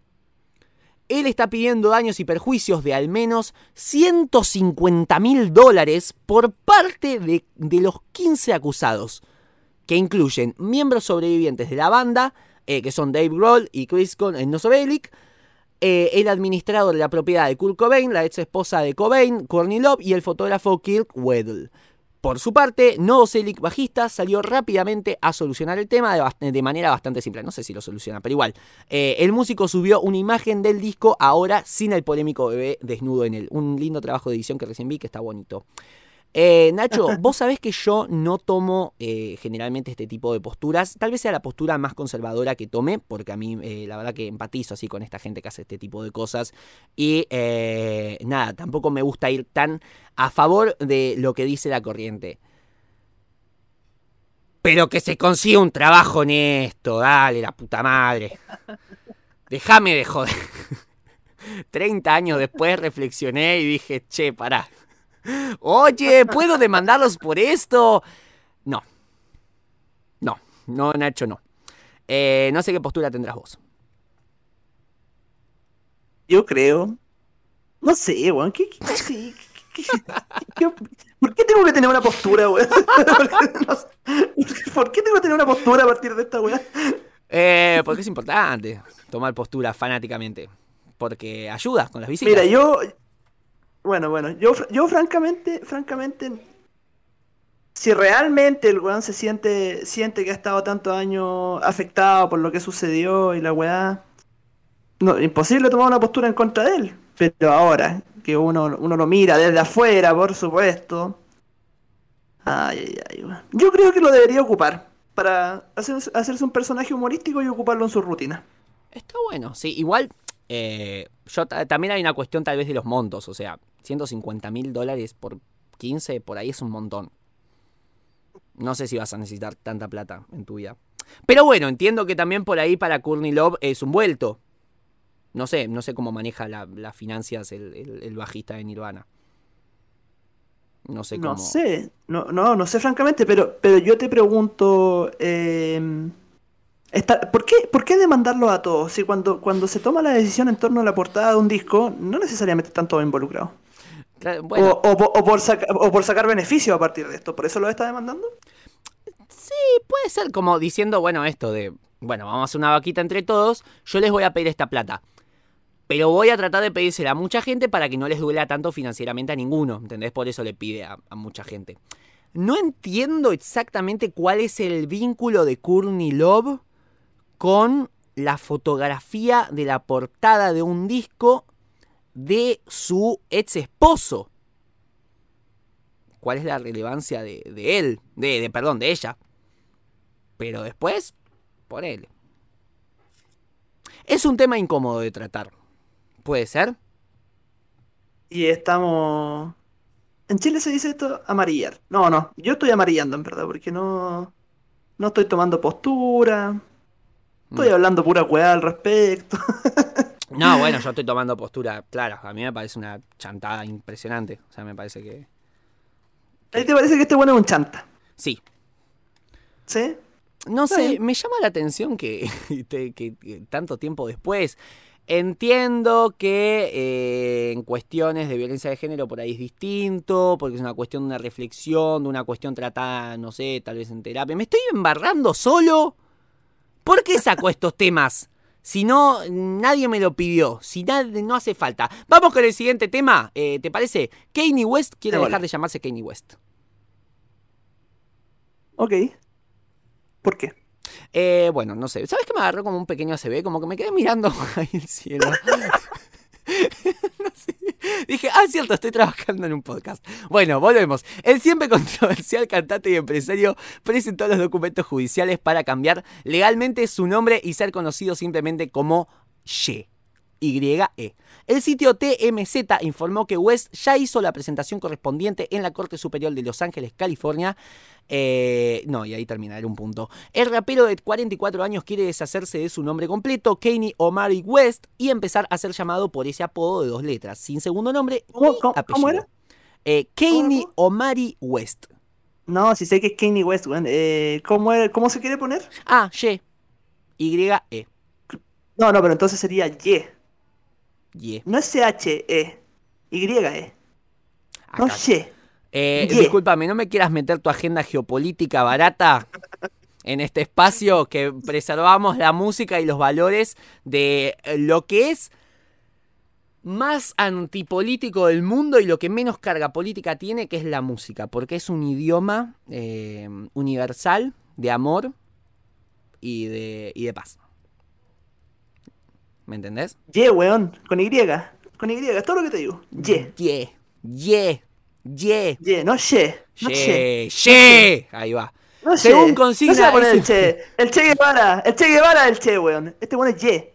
Él está pidiendo daños y perjuicios de al menos 150 mil dólares por parte de, los 15 acusados, que incluyen miembros sobrevivientes de la banda, eh, que son Dave Grohl y Chris Novoselic, eh, el administrador de la propiedad de Kurt Cobain, la ex esposa de Cobain, Courtney Love y el fotógrafo Kirk Weddle. Por su parte, Novoselic, bajista, salió rápidamente a solucionar el tema de, manera bastante simple. No sé si lo soluciona, pero igual. Eh, el músico subió una imagen del disco ahora sin el polémico bebé desnudo en él. Un lindo trabajo de edición que recién vi que está bonito. Eh, Nacho, (laughs) vos sabés que yo no tomo eh, generalmente este tipo de posturas. Tal vez sea la postura más conservadora que tome, porque a mí eh, la verdad que empatizo así con esta gente que hace este tipo de cosas. Y eh, nada, tampoco me gusta ir tan a favor de lo que dice la corriente. Pero que se consiga un trabajo honesto, dale, la puta madre. (laughs) Déjame de joder. (laughs) 30 años después reflexioné y dije, che, pará. Oye, ¿puedo demandarlos por esto? No. No, no, Nacho, no. Eh, no sé qué postura tendrás vos. Yo creo. No sé, weón. ¿Qué, qué, qué- qué- qué- qué- por qué tengo que tener una postura, weón? (laughs) ¿Por qué tengo que tener una postura a partir de esta weón? Eh, porque es importante tomar postura fanáticamente. Porque ayuda con las visitas. Mira, yo. Bueno, bueno, yo, yo francamente, francamente. Si realmente el weón se siente, siente que ha estado tantos años afectado por lo que sucedió y la weá. No, imposible tomar una postura en contra de él. Pero ahora, que uno, uno lo mira desde afuera, por supuesto. Ay, ay, ay. Yo creo que lo debería ocupar. Para hacer- hacerse un personaje humorístico y ocuparlo en su rutina. Está bueno, sí. Igual, eh, yo ta- también hay una cuestión tal vez de los montos. O sea, 150 mil dólares por 15, por ahí es un montón. No sé si vas a necesitar tanta plata en tu vida. Pero bueno, entiendo que también por ahí para Courtney Love es un vuelto. No sé, no sé cómo maneja la- las finanzas el, el- el bajista de Nirvana. No sé cómo. No sé, no, no, no sé francamente, pero, pero yo te pregunto, eh, está- ¿por qué, por qué demandarlo a todos? Si cuando, cuando se toma la decisión en torno a la portada de un disco, no necesariamente están todos involucrados. Claro, Bueno, O, o po- o por saca- o por sacar beneficio a partir de esto, ¿por eso lo está demandando? puede ser como diciendo, bueno, esto de, bueno, vamos a hacer una vaquita entre todos, yo les voy a pedir esta plata. Pero voy a tratar de pedírsela a mucha gente para que no les duela tanto financieramente a ninguno, ¿entendés? Por eso le pide a, a mucha gente. No entiendo exactamente cuál es el vínculo de Courtney Love con la fotografía de la portada de un disco de su ex esposo. ¿Cuál es la relevancia de, de él? De, de, perdón, de ella. Pero después, por él. Es un tema incómodo de tratar. ¿Puede ser? Y estamos... En Chile se dice esto amarillar. No, no, yo estoy amarillando en verdad, porque no, no estoy tomando postura, estoy Mm. hablando pura weá al respecto. (laughs) No, bueno, yo estoy tomando postura clara. A mí me parece una chantada impresionante. O sea, me parece que. ¿A ti te parece que este bueno es un chanta? Sí. ¿Sí? No Está sé, bien. me llama la atención que, (laughs) te- que- que tanto tiempo después. Entiendo que eh, en cuestiones de violencia de género por ahí es distinto, porque es una cuestión de una reflexión, de una cuestión tratada, no sé, tal vez en terapia. ¿Me estoy embarrando solo? ¿Por qué saco estos temas? Si no, nadie me lo pidió. Si nadie, no hace falta. Vamos con el siguiente tema. Eh, ¿Te parece? Kanye West quiere dejar de llamarse Kanye West. Ok. ¿Por qué? Eh, bueno, no sé. ¿Sabes que me agarró como un pequeño ACB? Como que me quedé mirando (laughs) ahí el cielo. (laughs) Dije, ah, cierto, estoy trabajando en un podcast. Bueno, volvemos. El siempre (laughs) controversial cantante y empresario presentó los documentos judiciales para cambiar legalmente su nombre y ser conocido simplemente como Ye. YE. El sitio TMZ informó que West ya hizo la presentación correspondiente en la Corte Superior de Los Ángeles, California. Eh, no, y ahí terminaré un punto. El rapero de 44 años quiere deshacerse de su nombre completo, Kanye Omari West, y empezar a ser llamado por ese apodo de dos letras, sin segundo nombre ¿Cómo- ni cómo- era? Eh, Kanye ¿Cómo, Omari West. No, si sé que es Kanye West. Eh, ¿cómo, era- ¿Cómo se quiere poner? Ah, Y. Y-E. No, no, pero entonces sería Y. Ye. No es C-H-E. Y-E. No Acá. Y. Eh, Ye. discúlpame, no me quieras meter tu agenda geopolítica barata en este espacio que preservamos la música y los valores de eh, lo que es más antipolítico del mundo y lo que menos carga política tiene, que es la música, porque es un idioma eh, universal de amor y de, y de paz. ¿Me entendés? Y, weón. Con Y. Con Y. Es todo lo que te digo. Y. Ye, ye. Ye. Ye, no Ye. No Ye. Ye. Ye. Ahí va. No Según Ye. consigna No se va a poner el Che. El Che Guevara. El Che Guevara es el Che, weón. Este weón es Ye.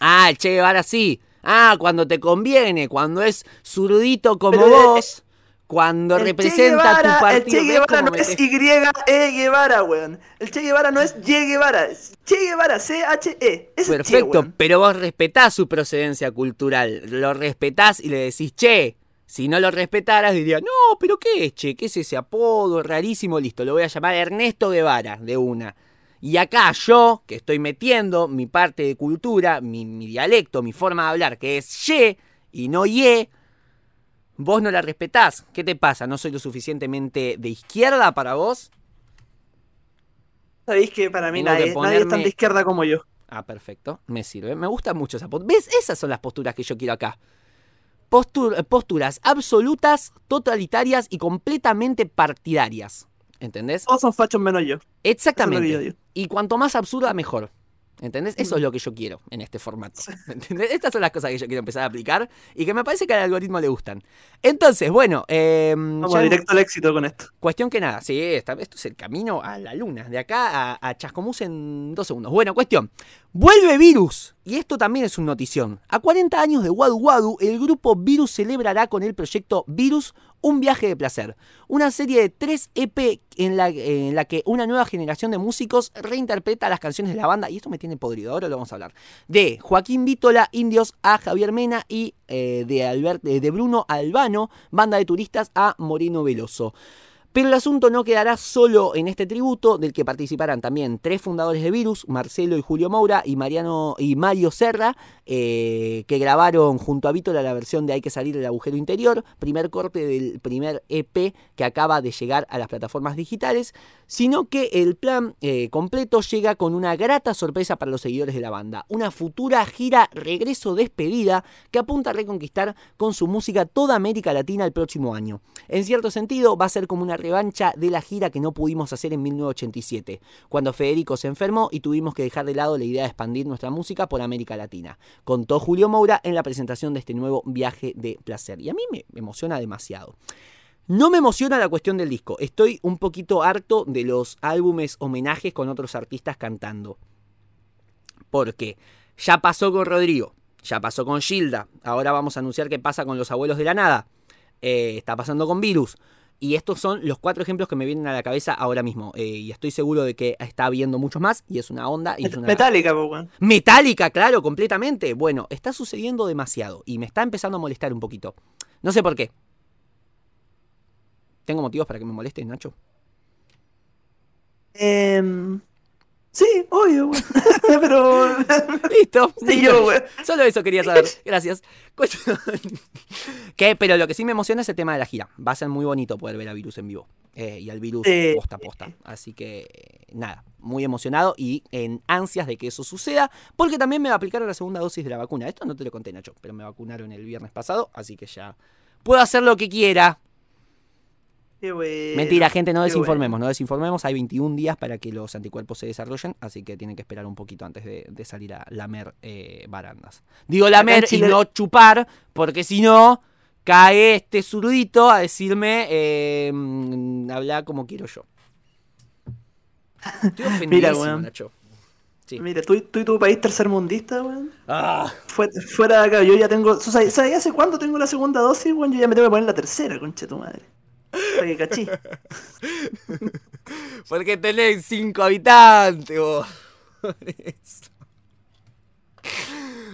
Ah, el Che Guevara sí. Ah, cuando te conviene, cuando es zurdito como Pero, eh, vos, cuando El representa Guevara- tu partido. El Che ¿Ves Guevara no es Y-E Guevara, weón. El Che Guevara no es Ye Guevara. es Che Guevara, C-H-E. El Che, Perfecto, weón. pero vos respetás su procedencia cultural. Lo respetás y le decís, che. Si no lo respetaras, diría, no, pero ¿qué es, che? ¿Qué es ese apodo rarísimo? Listo, lo voy a llamar Ernesto Guevara, de una. Y acá yo, que estoy metiendo mi parte de cultura, mi, mi dialecto, mi forma de hablar, que es ye y no ye, vos no la respetás. ¿Qué te pasa? ¿No soy lo suficientemente de izquierda para vos? Sabéis que para mí que nadie, nadie es tan de izquierda como yo. Ah, perfecto. Me sirve. Me gusta mucho esa postura. ¿Ves? Esas son las posturas que yo quiero acá. Postur- posturas absolutas, totalitarias y completamente partidarias. ¿Entendés? Todos son fachos menos yo. Exactamente. Y cuanto más absurda, mejor. ¿Entendés? Eso es lo que yo quiero en este formato. (laughs) ¿Entendés? Estas son las cosas que yo quiero empezar a aplicar y que me parece que al algoritmo le gustan. Entonces, bueno, eh, Vamos ya- directo al éxito con esto. Cuestión que nada, sí, esta- esto es el camino a la luna, de acá a, a Chascomús en dos segundos. Bueno, cuestión, vuelve Virus, y esto también es un notición. A 40 años de Wadu Wadu, el grupo Virus celebrará con el proyecto Virus un viaje de placer, una serie de tres EP en la, que una nueva generación de músicos reinterpreta las canciones de la banda, y esto me tiene podrido, ahora lo vamos a hablar, de Joaquín Vítola, Indios, a Javier Mena y eh, de, Albert, de Bruno Albano, banda de turistas, a Moreno Veloso. Pero el asunto no quedará solo en este tributo, del que participarán también tres fundadores de Virus, Marcelo y Julio Moura y Mariano y Mario Serra, eh, que grabaron junto a Vítola la versión de Hay que salir del agujero interior, primer corte del primer EP que acaba de llegar a las plataformas digitales, sino que el plan eh, completo llega con una grata sorpresa para los seguidores de la banda, una futura gira regreso despedida que apunta a reconquistar con su música toda América Latina el próximo año. En cierto sentido, va a ser como una revancha de la gira que no pudimos hacer en 1987, cuando Federico se enfermó y tuvimos que dejar de lado la idea de expandir nuestra música por América Latina. Contó Julio Moura en la presentación de este nuevo viaje de placer. Y a mí me emociona demasiado. No me emociona la cuestión del disco. Estoy un poquito harto de los álbumes homenajes con otros artistas cantando. Porque ya pasó con Rodrigo, ya pasó con Gilda, ahora vamos a anunciar qué pasa con los abuelos de la nada, eh, está pasando con Virus. Y estos son los cuatro ejemplos que me vienen a la cabeza ahora mismo. eh, y estoy seguro de que está habiendo muchos más. Y es una onda. Y es una... Metallica, po, weón. Metálica, claro, completamente. Bueno, está sucediendo demasiado. Y me está empezando a molestar un poquito. No sé por qué. ¿Tengo motivos para que me moleste, Nacho? Em, sí, obvio. (laughs) Pero. (laughs) Listo. (laughs) Sí, listo. yo. Solo eso quería saber. Gracias. Que, pero lo que sí me emociona es el tema de la gira. Va a ser muy bonito poder ver a Virus en vivo. Eh, y al Virus posta a posta. Así que, nada, muy emocionado y en ansias de que eso suceda. Porque también me va a aplicar la segunda dosis de la vacuna. Esto no te lo conté, Nacho, pero me vacunaron el viernes pasado. Así que ya puedo hacer lo que quiera. Qué bueno. Mentira, gente, no desinformemos, no desinformemos. Hay 21 días para que los anticuerpos se desarrollen, así que tienen que esperar un poquito antes de, de salir a lamer eh, barandas. Digo lamer Chile- y no chupar, porque si no, cae este zurdito a decirme, eh, mm, habla como quiero yo. Estoy (laughs) ofendidísimo, weón. Nacho. Sí. Mira, tú, tú y tu país tercermundista, weón. Ah, Fue- Fuera de acá, yo ya tengo. ¿Sabes sabes hace cuánto tengo la segunda dosis, weón? Yo ya me tengo que poner la tercera, concha tu madre. (laughs) Porque tenés cinco habitantes. (laughs)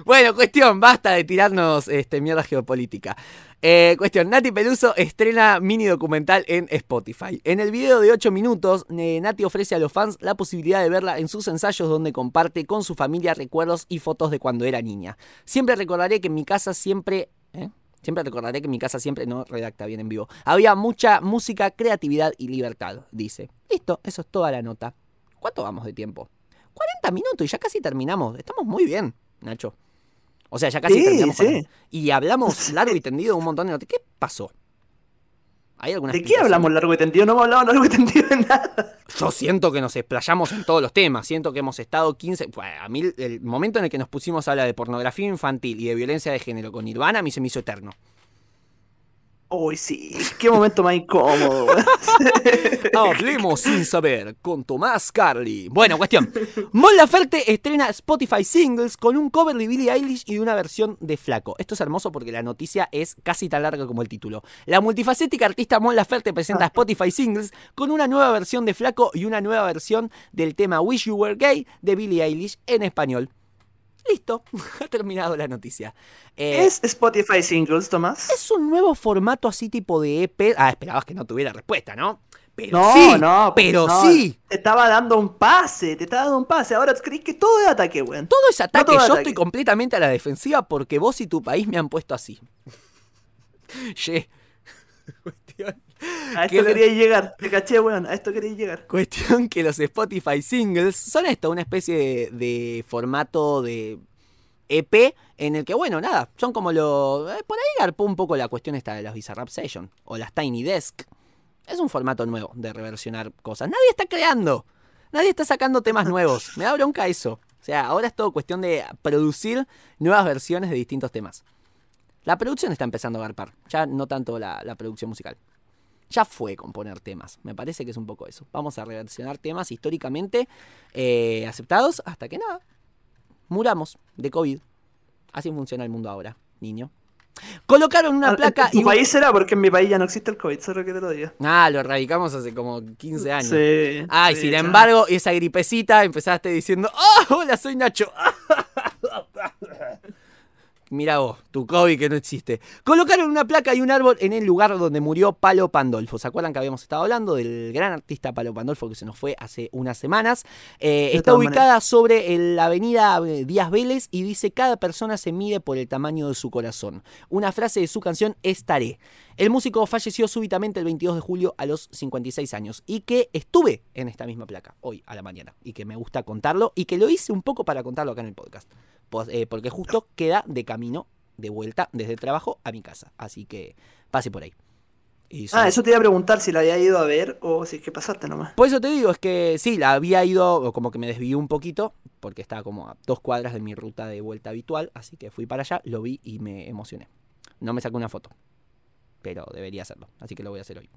Bueno, cuestión, basta de tirarnos este, mierda geopolítica. Eh, cuestión, Nati Peluso estrena mini documental en Spotify. En el video de 8 minutos, eh, Nati ofrece a los fans la posibilidad de verla en sus ensayos donde comparte con su familia recuerdos y fotos de cuando era niña. Siempre recordaré que en mi casa siempre... ¿eh? Siempre recordaré que mi casa siempre no redacta bien en vivo. Había mucha música, creatividad y libertad, dice. Listo, eso es toda la nota. ¿Cuánto vamos de tiempo? 40 minutos y ya casi terminamos. Estamos muy bien, Nacho. O sea, ya casi Sí, terminamos. sí. Y hablamos largo y tendido un montón de noticias. ¿Qué pasó? ¿Hay alguna ¿De qué hablamos largo y tendido? No hemos hablado largo y tendido de nada. Yo siento que nos explayamos en todos los temas. Siento que hemos estado 15. Bueno, a mí el momento en el que nos pusimos a hablar de pornografía infantil y de violencia de género con Nirvana, a mí se me hizo eterno. Uy, sí, qué momento más incómodo. (laughs) Hablemos sin saber con Tomás Carly. Bueno, cuestión. Mon Laferte estrena Spotify Singles con un cover de Billie Eilish y una versión de Flaco. Esto es hermoso porque la noticia es casi tan larga como el título. La multifacética artista Mon Laferte presenta Spotify Singles con una nueva versión de Flaco y una nueva versión del tema Wish You Were Gay de Billie Eilish en español. Listo, (laughs) ha terminado la noticia. Eh, ¿Es Spotify Singles, Tomás? es un nuevo formato así tipo de EP. Ah, esperabas que no tuviera respuesta, ¿no? Pero No, sí, no, pero no, sí. Te estaba dando un pase, te estaba dando un pase. Ahora crees que todo es ataque, weón. Todo es ataque, todo yo ataque. estoy completamente a la defensiva porque vos y tu país me han puesto así. (laughs) Ye. (laughs) Cuestión, A que esto lo- quería llegar. Te caché, weón. A esto quería llegar. cuestión que los Spotify Singles son esto, una especie de, de formato de EP en el que, bueno, nada, son como los... eh, por ahí garpó un poco la cuestión esta de las Bizarrap Session o las Tiny Desk. Es un formato nuevo de reversionar cosas. Nadie está creando. Nadie está sacando temas nuevos. Me da bronca eso. O sea, ahora es todo cuestión de producir nuevas versiones de distintos temas. La producción está empezando a garpar. Ya no tanto la, la producción musical. Ya fue componer temas. Me parece que es un poco eso. Vamos a reversionar temas históricamente eh, aceptados hasta que nada. Muramos de COVID. Así funciona el mundo ahora, niño. Colocaron una Ah, placa ¿En tu un- país será? Porque en mi país ya no existe el COVID, solo que te lo diga. Ah, lo erradicamos hace como 15 años. Sí. Ay, sí, sin ya. embargo, esa gripecita empezaste diciendo, ¡Oh, hola, soy Nacho! (laughs) Mira vos, tu COVID que no existe. Colocaron una placa y un árbol en el lugar donde murió Palo Pandolfo. ¿Se acuerdan que habíamos estado hablando del gran artista Palo Pandolfo que se nos fue hace unas semanas? Eh, está ubicada sobre el- la avenida eh, Díaz Vélez y dice, cada persona se mide por el tamaño de su corazón. Una frase de su canción Estaré. El músico falleció súbitamente el 22 de julio a los 56 años y que estuve en esta misma placa hoy a la mañana y que me gusta contarlo y que lo hice un poco para contarlo acá en el podcast. Eh, porque justo queda de camino de vuelta desde el trabajo a mi casa. Así que pase por ahí. Y Ah, eso te iba a preguntar si la había ido a ver o si es que pasaste nomás. Por eso te digo, es que sí, la había ido, como que me desvié un poquito, porque estaba como a dos cuadras de mi ruta de vuelta habitual, así que fui para allá, lo vi y me emocioné. No me saqué una foto, pero debería hacerlo, así que lo voy a hacer hoy.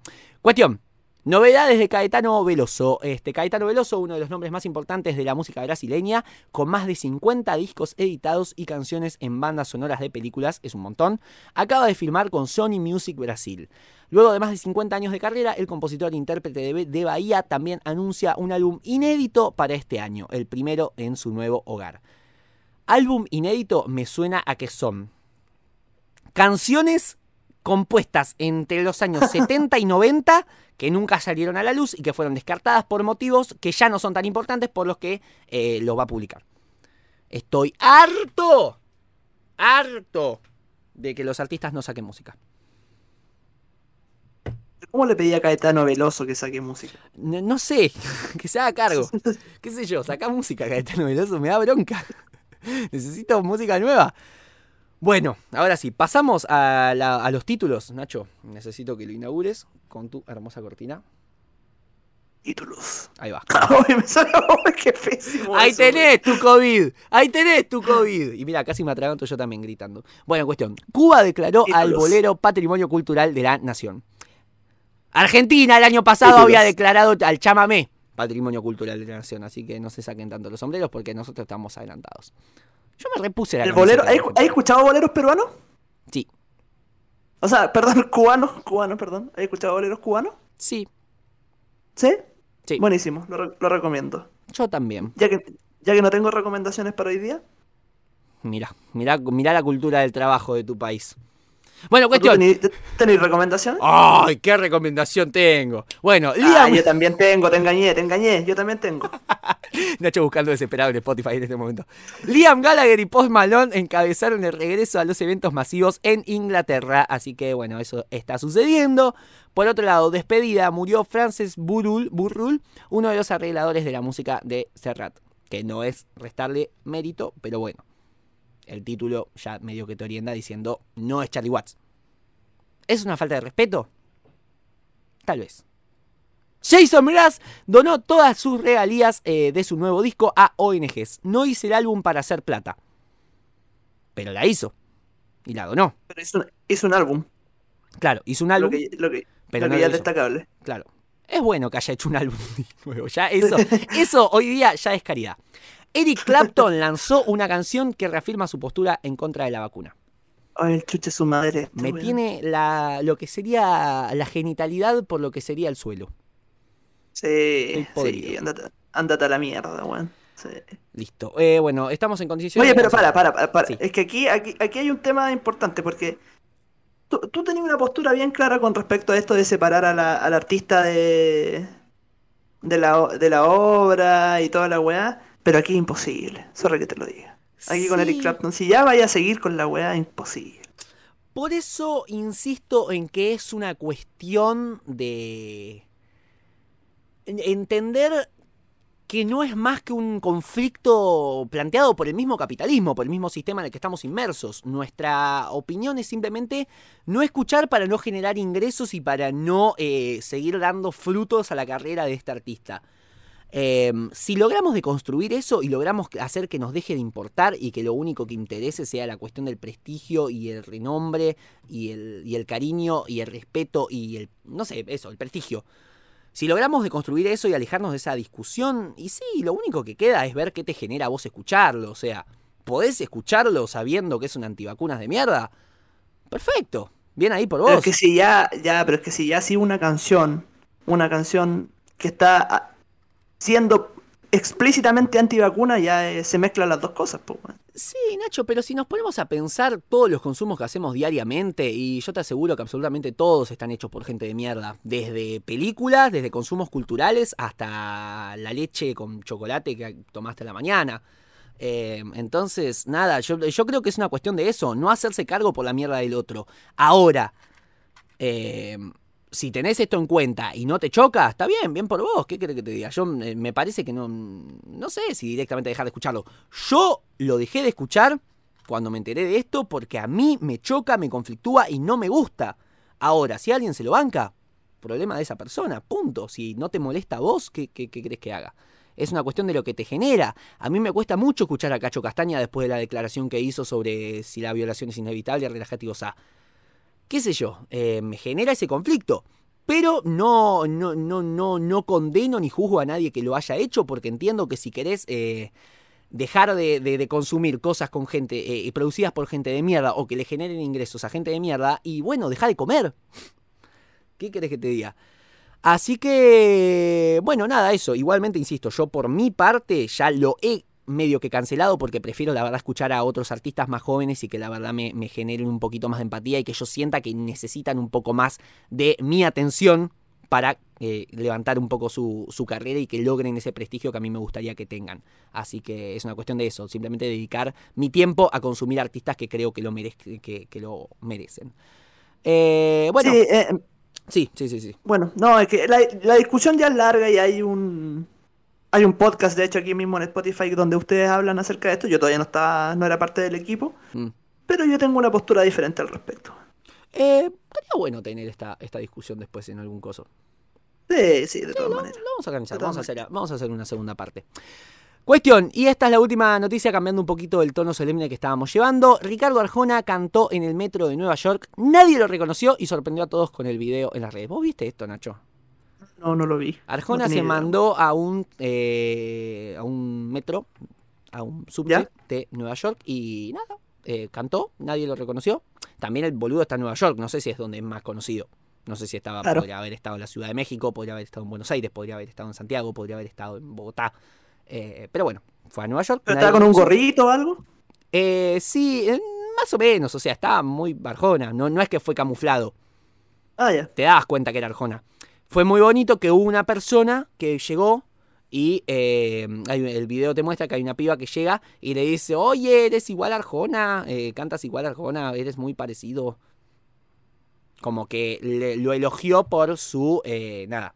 Cuestión. Novedades de Caetano Veloso. Este Caetano Veloso, uno de los nombres más importantes de la música brasileña, con más de 50 discos editados y canciones en bandas sonoras de películas, es un montón, acaba de firmar con Sony Music Brasil. Luego de más de 50 años de carrera, el compositor e intérprete de, de Bahía también anuncia un álbum inédito para este año, el primero en su nuevo hogar. Álbum inédito me suena a que son canciones compuestas entre los años (laughs) 70 y 90 que nunca salieron a la luz y que fueron descartadas por motivos que ya no son tan importantes por los que eh, lo va a publicar. Estoy harto, harto de que los artistas no saquen música. ¿Cómo le pedí a Caetano Veloso que saque música? No, no sé, (laughs) que se haga cargo. (laughs) ¿Qué sé yo? Saca música, Caetano Veloso, me da bronca. Necesito música nueva. Bueno, ahora sí, pasamos a, la- a los títulos. Nacho, necesito que lo inaugures con tu hermosa cortina. Títulos. Ahí va. (laughs) Qué pésimo. Ahí eso, tenés tu COVID. Ahí tenés tu COVID. Y mira, casi me atraganto yo también gritando. Bueno, cuestión. Cuba declaró al bolero Patrimonio Cultural de la Nación. Argentina el año pasado Títulos. había declarado al chamamé Patrimonio Cultural de la Nación. Así que no se saquen tanto los sombreros porque nosotros estamos adelantados. Yo me repuse la ¿El bolero? de ¿Hay, Argentina. hay escuchado boleros peruanos? Sí, O sea, perdón, (laughs) cubanos. Cubanos, perdón. ¿Hay escuchado boleros cubanos? sí, ¿Sí? sí. Buenísimo, lo, re- lo recomiendo. Yo también. Ya que, ya que no tengo recomendaciones para hoy día. Mira, mira, mira la cultura del trabajo de tu país. Bueno, ¿Tú cuestión. ¿Tenéis recomendaciones? ¡Ay, qué recomendación tengo! Bueno, Ah, Liam. yo también tengo, te engañé, te engañé, yo también tengo. (laughs) Nacho buscando desesperado en Spotify en este momento. Liam Gallagher y Post Malone encabezaron el regreso a los eventos masivos en Inglaterra, así que bueno, eso está sucediendo. Por otro lado, despedida, murió Francis Burrul, Burrul, uno de los arregladores de la música de Serrat, que no es restarle mérito, pero bueno, el título ya medio que te orienta diciendo no es Charlie Watts. ¿Es una falta de respeto? Tal vez. Jason Mraz donó todas sus regalías eh, de su nuevo disco a ONGs. No hice el álbum para hacer plata. Pero la hizo. Y la donó. Pero es un, es un álbum. Claro, hizo un Lo álbum, que, lo que, pero lo no que lo ya es hizo. destacable. Claro. Es bueno que haya hecho un álbum (laughs) nuevo. Ya eso, (laughs) eso hoy día ya es caridad. Eric Clapton lanzó una canción que reafirma su postura en contra de la vacuna. Ay, el chuche su madre. Me tiene la, lo que sería la genitalidad por lo que sería el suelo. Sí, sí, andate, andate a la mierda, weón. Sí. Listo. Eh, bueno, estamos en condiciones. Oye, pero para, para, para, para. Sí. Es que aquí, aquí, aquí hay un tema importante porque tú, tú tenías una postura bien clara con respecto a esto de separar a la- al artista de, de, la, de la obra y toda la weá, pero aquí es imposible. Sorry que te lo diga. Aquí con. Eric Clapton, si ya vaya a seguir con la weá, imposible. Por eso insisto en que es una cuestión de en- entender que no es más que un conflicto planteado por el mismo capitalismo, por el mismo sistema en el que estamos inmersos. Nuestra opinión es simplemente no escuchar para no generar ingresos y para no eh, seguir dando frutos a la carrera de este artista. Eh, si logramos deconstruir eso y logramos hacer que nos deje de importar y que lo único que interese sea la cuestión del prestigio y el renombre y el, y el cariño y el respeto y el, no sé, eso, el prestigio. Si logramos deconstruir eso y alejarnos de esa discusión, y sí, lo único que queda es ver qué te genera a vos escucharlo. O sea, ¿podés escucharlo sabiendo que es un antivacunas de mierda? Perfecto, bien ahí por Pero vos. es que si ya, ya, pero es que si ya si una canción, una canción que está siendo explícitamente antivacuna, ya eh, se mezclan las dos cosas. Sí, Nacho, pero si nos ponemos a pensar todos los consumos que hacemos diariamente, y yo te aseguro que absolutamente todos están hechos por gente de mierda, desde películas, desde consumos culturales, hasta la leche con chocolate que tomaste a la mañana. Eh, entonces, nada, yo, yo creo que es una cuestión de eso, no hacerse cargo por la mierda del otro. Ahora, eh, si tenés esto en cuenta y no te choca, está bien, bien por vos. ¿Qué querés que te diga? Yo eh, me parece que no. No sé si directamente dejar de escucharlo. Yo lo dejé de escuchar cuando me enteré de esto porque a mí me choca, me conflictúa y no me gusta. Ahora, si alguien se lo banca, problema de esa persona, punto. Si no te molesta a vos, ¿qué, qué, qué crees que haga? Es una cuestión de lo que te genera. A mí me cuesta mucho escuchar a Cacho Castaña después de la declaración que hizo sobre si la violación es inevitable, relajate y gozá qué sé yo, eh, genera ese conflicto. Pero no, no, no, no, no condeno ni juzgo a nadie que lo haya hecho, porque entiendo que si querés eh, dejar de, de- de consumir cosas con gente eh, producidas por gente de mierda o que le generen ingresos a gente de mierda, y bueno, deja de comer. ¿Qué querés que te diga? Así que, bueno, nada, eso. Igualmente, insisto, yo por mi parte ya lo he medio que cancelado porque prefiero la verdad escuchar a otros artistas más jóvenes y que la verdad me, me generen un poquito más de empatía y que yo sienta que necesitan un poco más de mi atención para eh, levantar un poco su, su carrera y que logren ese prestigio que a mí me gustaría que tengan. Así que es una cuestión de eso, simplemente dedicar mi tiempo a consumir artistas que creo que lo, merez- que, que lo merecen. Eh, bueno, Sí, eh, sí, sí, sí, sí. bueno, no, es que la, la discusión ya es larga y hay un hay un podcast de hecho aquí mismo en Spotify donde ustedes hablan acerca de esto. Yo todavía no estaba, no era parte del equipo, Mm. pero yo tengo una postura diferente al respecto. Eh, estaría bueno tener esta, esta discusión después en algún coso. Sí, sí, de todas maneras. lo vamos a organizar, vamos a, hacer, vamos a hacer una segunda parte. Cuestión, y esta es la última noticia cambiando un poquito el tono solemne que estábamos llevando. Ricardo Arjona cantó en el metro de Nueva York, nadie lo reconoció y sorprendió a todos con el video en las redes. ¿Vos viste esto, Nacho? No, no lo vi. Arjona No se idea. mandó a un, eh, a un metro, a un subte de Nueva York y nada, eh, cantó, nadie lo reconoció. También el boludo está en Nueva York, no sé si es donde es más conocido. No sé si estaba, Claro. podría haber estado en la Ciudad de México, podría haber estado en Buenos Aires, podría haber estado en Santiago, podría haber estado en Bogotá. Eh, pero bueno, fue a Nueva York. ¿Pero estaba con un gorrito o algo? Eh, sí, más o menos, o sea, estaba muy Arjona, no, no es que fue camuflado Ah, ya. te das cuenta que era Arjona. Fue muy bonito que hubo una persona que llegó y eh, el video te muestra que hay una piba que llega y le dice, oye, eres igual a Arjona, eh, cantas igual a Arjona, eres muy parecido. Como que lo elogió por su, eh, nada,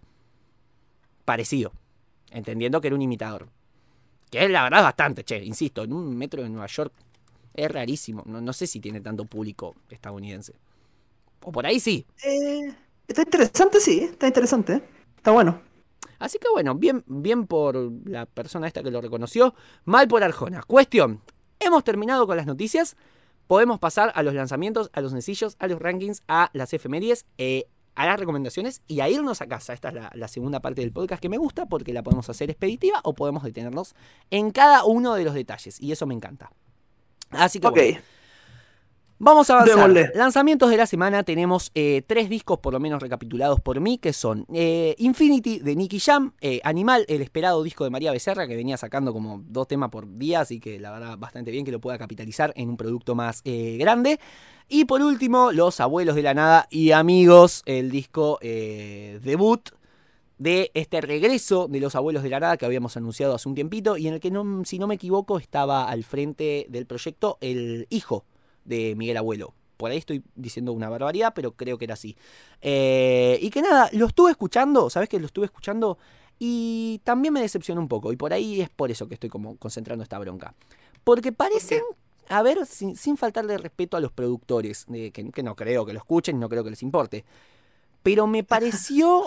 parecido, entendiendo que era un imitador. Que es la verdad bastante, che, insisto, en un metro de Nueva York es rarísimo, no, no sé si tiene tanto público estadounidense. O por ahí sí, Eh, está interesante, sí, está interesante. Está bueno. Así que bueno, bien, bien por la persona esta que lo reconoció, mal por Arjona. Cuestión, hemos terminado con las noticias. podemos pasar a los lanzamientos, a los sencillos, a los rankings, a las efemérides, eh, a las recomendaciones y a irnos a casa. Esta es la, la segunda parte del podcast que me gusta porque la podemos hacer expeditiva o podemos detenernos en cada uno de los detalles y eso me encanta. Así que Ok. bueno, Vamos a avanzar. Démosle. Lanzamientos de la semana. Tenemos eh, tres discos, por lo menos recapitulados por mí, que son eh, Infinity de Nicky Jam, eh, Animal, el esperado disco de María Becerra, que venía sacando como dos temas por día, así que la verdad bastante bien que lo pueda capitalizar en un producto más grande. Y por último, Los Abuelos de la Nada y Amigos, el disco debut de este regreso de los abuelos de la nada que habíamos anunciado hace un tiempito y en el que, no, si no me equivoco, estaba al frente del proyecto el hijo de Miguel Abuelo. Por ahí estoy diciendo una barbaridad, pero creo que era así. Eh, y que nada, lo estuve escuchando, ¿sabes que lo estuve escuchando? Y también me decepcionó un poco, y por ahí es por eso que estoy como concentrando esta bronca. Porque parecen, a ver, sin, sin faltarle respeto a los productores, eh, que, que no creo que lo escuchen, no creo que les importe. Pero me pareció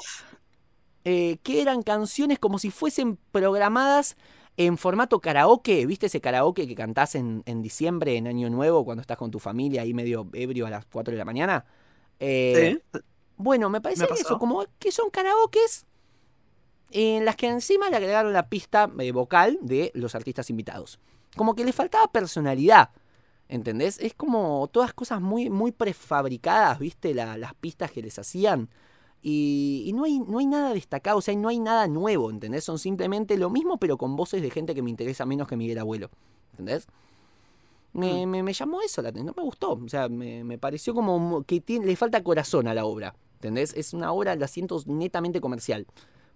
(laughs) eh, que eran canciones como si fuesen programadas en formato karaoke. ¿Viste ese karaoke que cantás en, en diciembre, en Año Nuevo, cuando estás con tu familia ahí medio ebrio a las 4 de la mañana? Eh, Sí. Bueno, me parece Me eso, como que son karaokes en las que encima le agregaron la pista eh, vocal de los artistas invitados. Como que le faltaba personalidad. ¿Entendés? Es como todas cosas muy, muy prefabricadas, ¿viste? La- las pistas que les hacían. Y, y no, hay, no hay nada destacado, o sea, no hay nada nuevo, ¿entendés? Son simplemente lo mismo, pero con voces de gente que me interesa menos que Miguel Abuelo, ¿entendés? Me, me- me llamó eso la atención, no me gustó, o sea, me, me pareció como que tiene- le falta corazón a la obra, ¿entendés? Es una obra, la siento netamente comercial.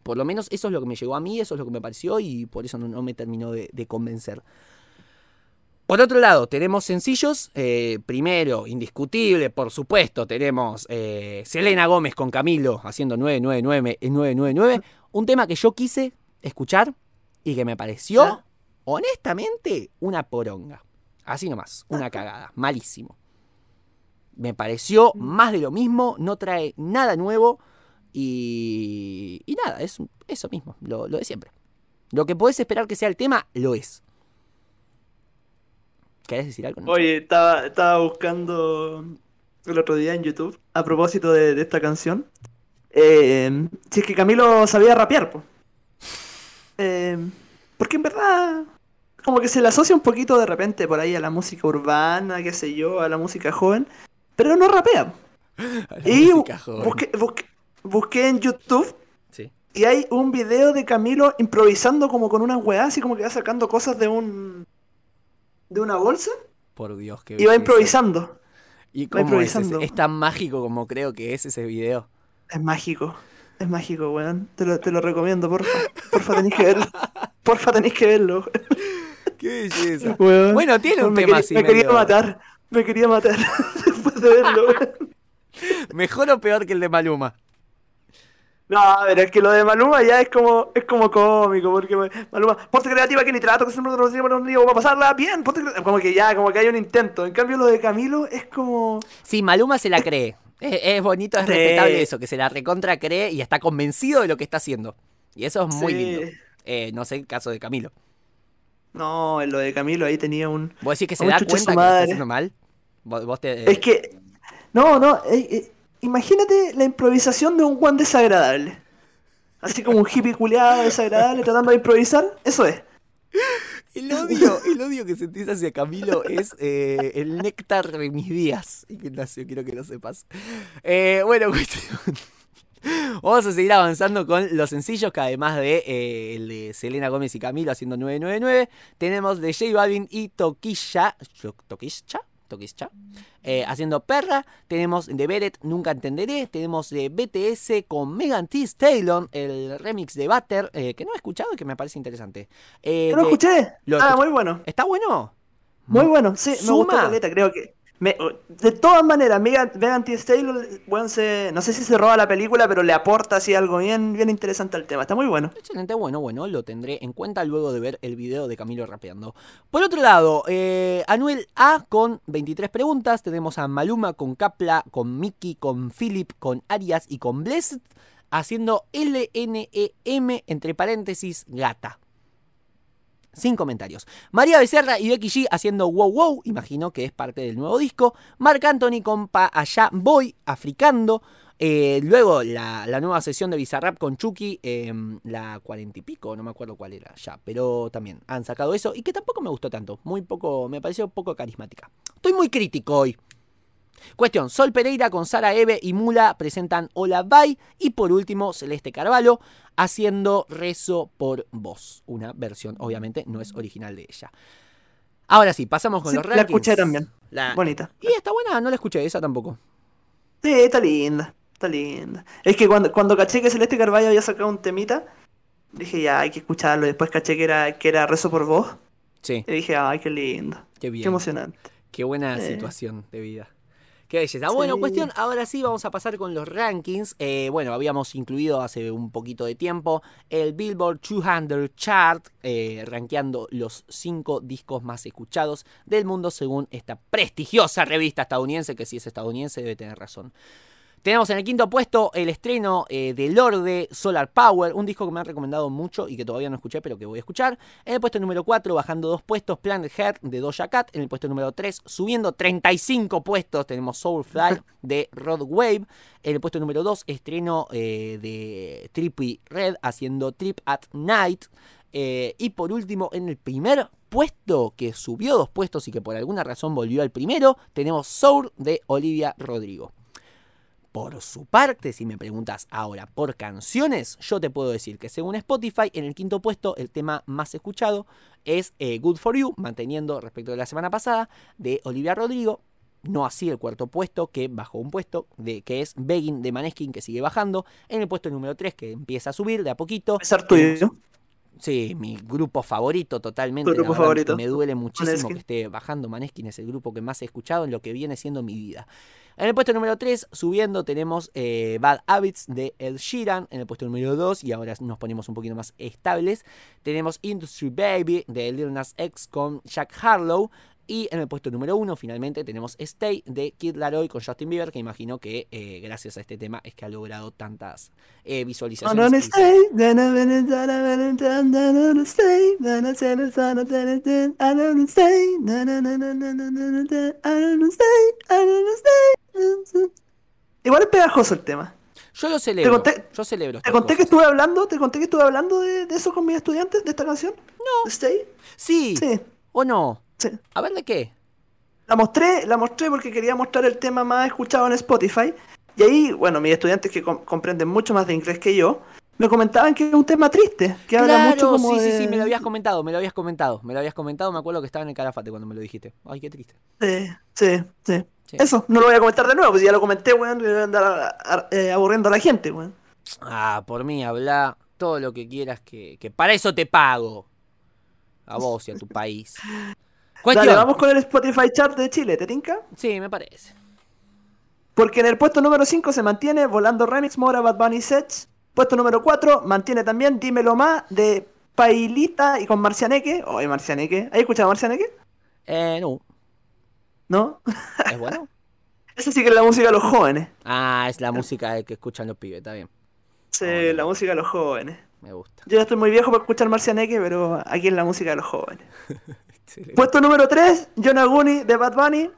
Por lo menos eso es lo que me llegó a mí, eso es lo que me pareció y por eso no, no me terminó de, de convencer. Por otro lado, tenemos sencillos. eh, primero, indiscutible, por supuesto, tenemos eh, Selena Gómez con Camilo haciendo 999, eh, 999. Un tema que yo quise escuchar y que me pareció, ¿Ya? honestamente, una poronga. Así nomás, una cagada, malísimo. Me pareció más de lo mismo, no trae nada nuevo y, y nada, es eso mismo, lo, lo de siempre. Lo que podés esperar que sea el tema, lo es. ¿Querés decir algo? Oye, estaba, estaba buscando el otro día en YouTube a propósito de, de esta canción. eh, si es que Camilo sabía rapear, po. Eh, porque en verdad, como que se le asocia un poquito de repente por ahí a la música urbana, qué sé yo, a la música joven, pero no rapea. (laughs) Y joven. busqué, busqué, busqué en YouTube Sí. y hay un video de Camilo improvisando como con unas weas, así como que va sacando cosas de un de una bolsa Por Dios, qué y va improvisando. ¿Y cómo es, improvisando. es tan mágico como creo que es ese video. Es mágico. Es mágico, weón. Te lo, te lo recomiendo, porfa. Porfa, tenéis que verlo. Porfa, tenéis que verlo. (laughs) Qué belleza. weón. Bueno, tiene un me tema quería, así Me quería matar. Me quería matar (laughs) después de verlo, weón. (laughs) Mejor o peor que el de Maluma. No, pero es que lo de Maluma ya es como, es como cómico, porque Maluma, ponte creativa que ni trato, que siempre nos digo, digo, va a pasarla bien, ponte cre-". como que ya, como que hay un intento. En cambio lo de Camilo es como, Sí, Maluma se la cree. Es, es bonito, es Sí. respetable eso, que se la recontra cree y está convencido de lo que está haciendo. Y eso es muy Sí. lindo. Eh, no sé el caso de Camilo. no, en lo de Camilo ahí tenía un, ¿Vos decís que se da cuenta que está haciendo mal? ¿Vos, vos te, Es que. No, no. eh, eh, imagínate la improvisación de un Juan desagradable. Así como un hippie culiado desagradable tratando de improvisar. Eso es. El odio, el odio que sentís hacia Camilo es eh, el néctar de mis días. Ignacio, quiero que lo sepas. Eh, bueno, (laughs) cuestión. Vamos a seguir avanzando con los sencillos que además de eh, el de Selena Gómez y Camilo haciendo 999, tenemos de J Balvin y Toquilla. ¿Toquilla? Eh, haciendo Perra. Tenemos de Beret Nunca Entenderé. Tenemos de BTS con Megan Thee Stallion, el remix de Butter, eh, que no he escuchado y que me parece interesante. Eh, ¿Yo lo de- escuché? lo ah, escuché. muy bueno. ¿Está bueno? Muy bueno. Sí, me gustó Suma. caleta, creo que. De todas maneras, Megan, Thee Stallion, bueno, se, no sé si se roba la película, pero le aporta así algo bien, bien interesante al tema. Está muy bueno. Excelente, bueno, bueno, lo tendré en cuenta luego de ver el video de Camilo rapeando. Por otro lado, eh, Anuel A con 23 preguntas. Tenemos a Maluma con Capla, con Mickey, con Philip, con Arias y con Blessed haciendo LNEM entre paréntesis gata. Sin comentarios. María Becerra y Becky G haciendo Wow Wow, imagino que es parte del nuevo disco. Marc Anthony con Pa Allá Voy, Africando. Eh, luego la, nueva sesión de Bizarrap con Chucky, em, la cuarenta y pico, no me acuerdo cuál era ya, pero también han sacado eso y que tampoco me gustó tanto, muy poco, me pareció poco carismática. Estoy muy crítico hoy. Cuestión, Sol Pereira con Sara Eve y Mula presentan Hola Bye y por último Celeste Carvalho haciendo Rezo por Vos, una versión obviamente no es original de ella. Ahora sí, pasamos con Sí, los la rankings. escuché también. La- Bonita. Y está buena, no la escuché, esa tampoco. Sí, está linda. Está linda. Es que cuando, cuando caché que Celeste Carvalho había sacado un temita, dije ya hay que escucharlo. Después caché que era, que era Rezo por Vos. Sí, Y dije, ay, qué lindo. qué bien. Qué emocionante. Qué buena Eh. situación de vida. Qué belleza. Bueno, Sí. cuestión, ahora sí vamos a pasar con los rankings. Eh, bueno, habíamos incluido hace un poquito de tiempo el Billboard 200 Chart, eh, rankeando los cinco discos más escuchados del mundo según esta prestigiosa revista estadounidense, que si es estadounidense debe tener razón. Tenemos en el quinto puesto el estreno eh, de Lorde Solar Power, un disco que me han recomendado mucho y que todavía no escuché, pero que voy a escuchar. En el puesto número 4, bajando dos puestos, Planet Heart de Doja Cat. En el puesto número 3, subiendo 35 puestos, tenemos Soulfly (laughs) de Rod Wave. En el puesto número 2, estreno eh, de Trippy Red haciendo Trip at Night. Eh, y por último, en el primer puesto, que subió dos puestos y que por alguna razón volvió al primero, tenemos Soul de Olivia Rodrigo. Por su parte, si me preguntas ahora por canciones, yo te puedo decir que según Spotify, en el quinto puesto, el tema más escuchado es eh, Good For You, manteniendo respecto de la semana pasada, de Olivia Rodrigo. No así el cuarto puesto, que bajó un puesto, de, que es Begging de Maneskin, que sigue bajando. En el puesto número 3, que empieza a subir de a poquito. Sí, mi grupo favorito totalmente. Grupo verdad, favorito. Me duele muchísimo Maneskin. que esté bajando. Maneskin es el grupo que más he escuchado en lo que viene siendo mi vida. En el puesto número 3, subiendo, tenemos eh, Bad Habits de Ed Sheeran. En el puesto número 2, y ahora nos ponemos un poquito más estables, tenemos Industry Baby de Lil Nas X con Jack Harlow. Y en el puesto número uno, finalmente, tenemos Stay de Kid Laroi con Justin Bieber, que imagino que gracias a este tema es que ha logrado tantas visualizaciones. Igual es pegajoso el tema. Yo lo celebro. Te conté, yo celebro te conté que estuve hablando, te conté que estuve hablando de, eso con mis estudiantes, de esta canción. No. Stay. Sí. ¿O no? Sí. A ver de qué. La mostré, la mostré porque quería mostrar el tema más escuchado en Spotify. Y ahí, bueno, mis estudiantes que com- comprenden mucho más de inglés que yo, me comentaban que es un tema triste, que habla mucho como sí, de... sí, sí, me lo habías comentado, me lo habías comentado, me lo habías comentado, me acuerdo que estaba en el calafate cuando me lo dijiste. Ay, qué triste. Sí, sí, sí. Sí. Eso, no lo voy a comentar de nuevo, pues ya lo comenté, weón, voy a andar eh, aburriendo a la gente, weón. Ah, por mí, habla todo lo que quieras, que, que para eso te pago. A vos y a tu país. Cuestión. Dale, vamos con el Spotify Chart de Chile, ¿te tinca? Sí, me parece. Porque en el puesto número 5 se mantiene Volando Remix Mora Bad Bunny Sets. Puesto número 4 mantiene también Dímelo Más de Pailita y con Marcianeque. Oye, Marcianeque. ¿Has escuchado Marcianeque? Eh, no. ¿No? ¿Es bueno? (laughs) Esa sí que es la música de los jóvenes. Ah, es la música que escuchan los pibes, está bien. Sí, la música de los jóvenes. Me gusta. Yo ya estoy muy viejo para escuchar Marcianeque, pero aquí es la música de los jóvenes. (laughs) Puesto número 3, Yonaguni de Bad Bunny,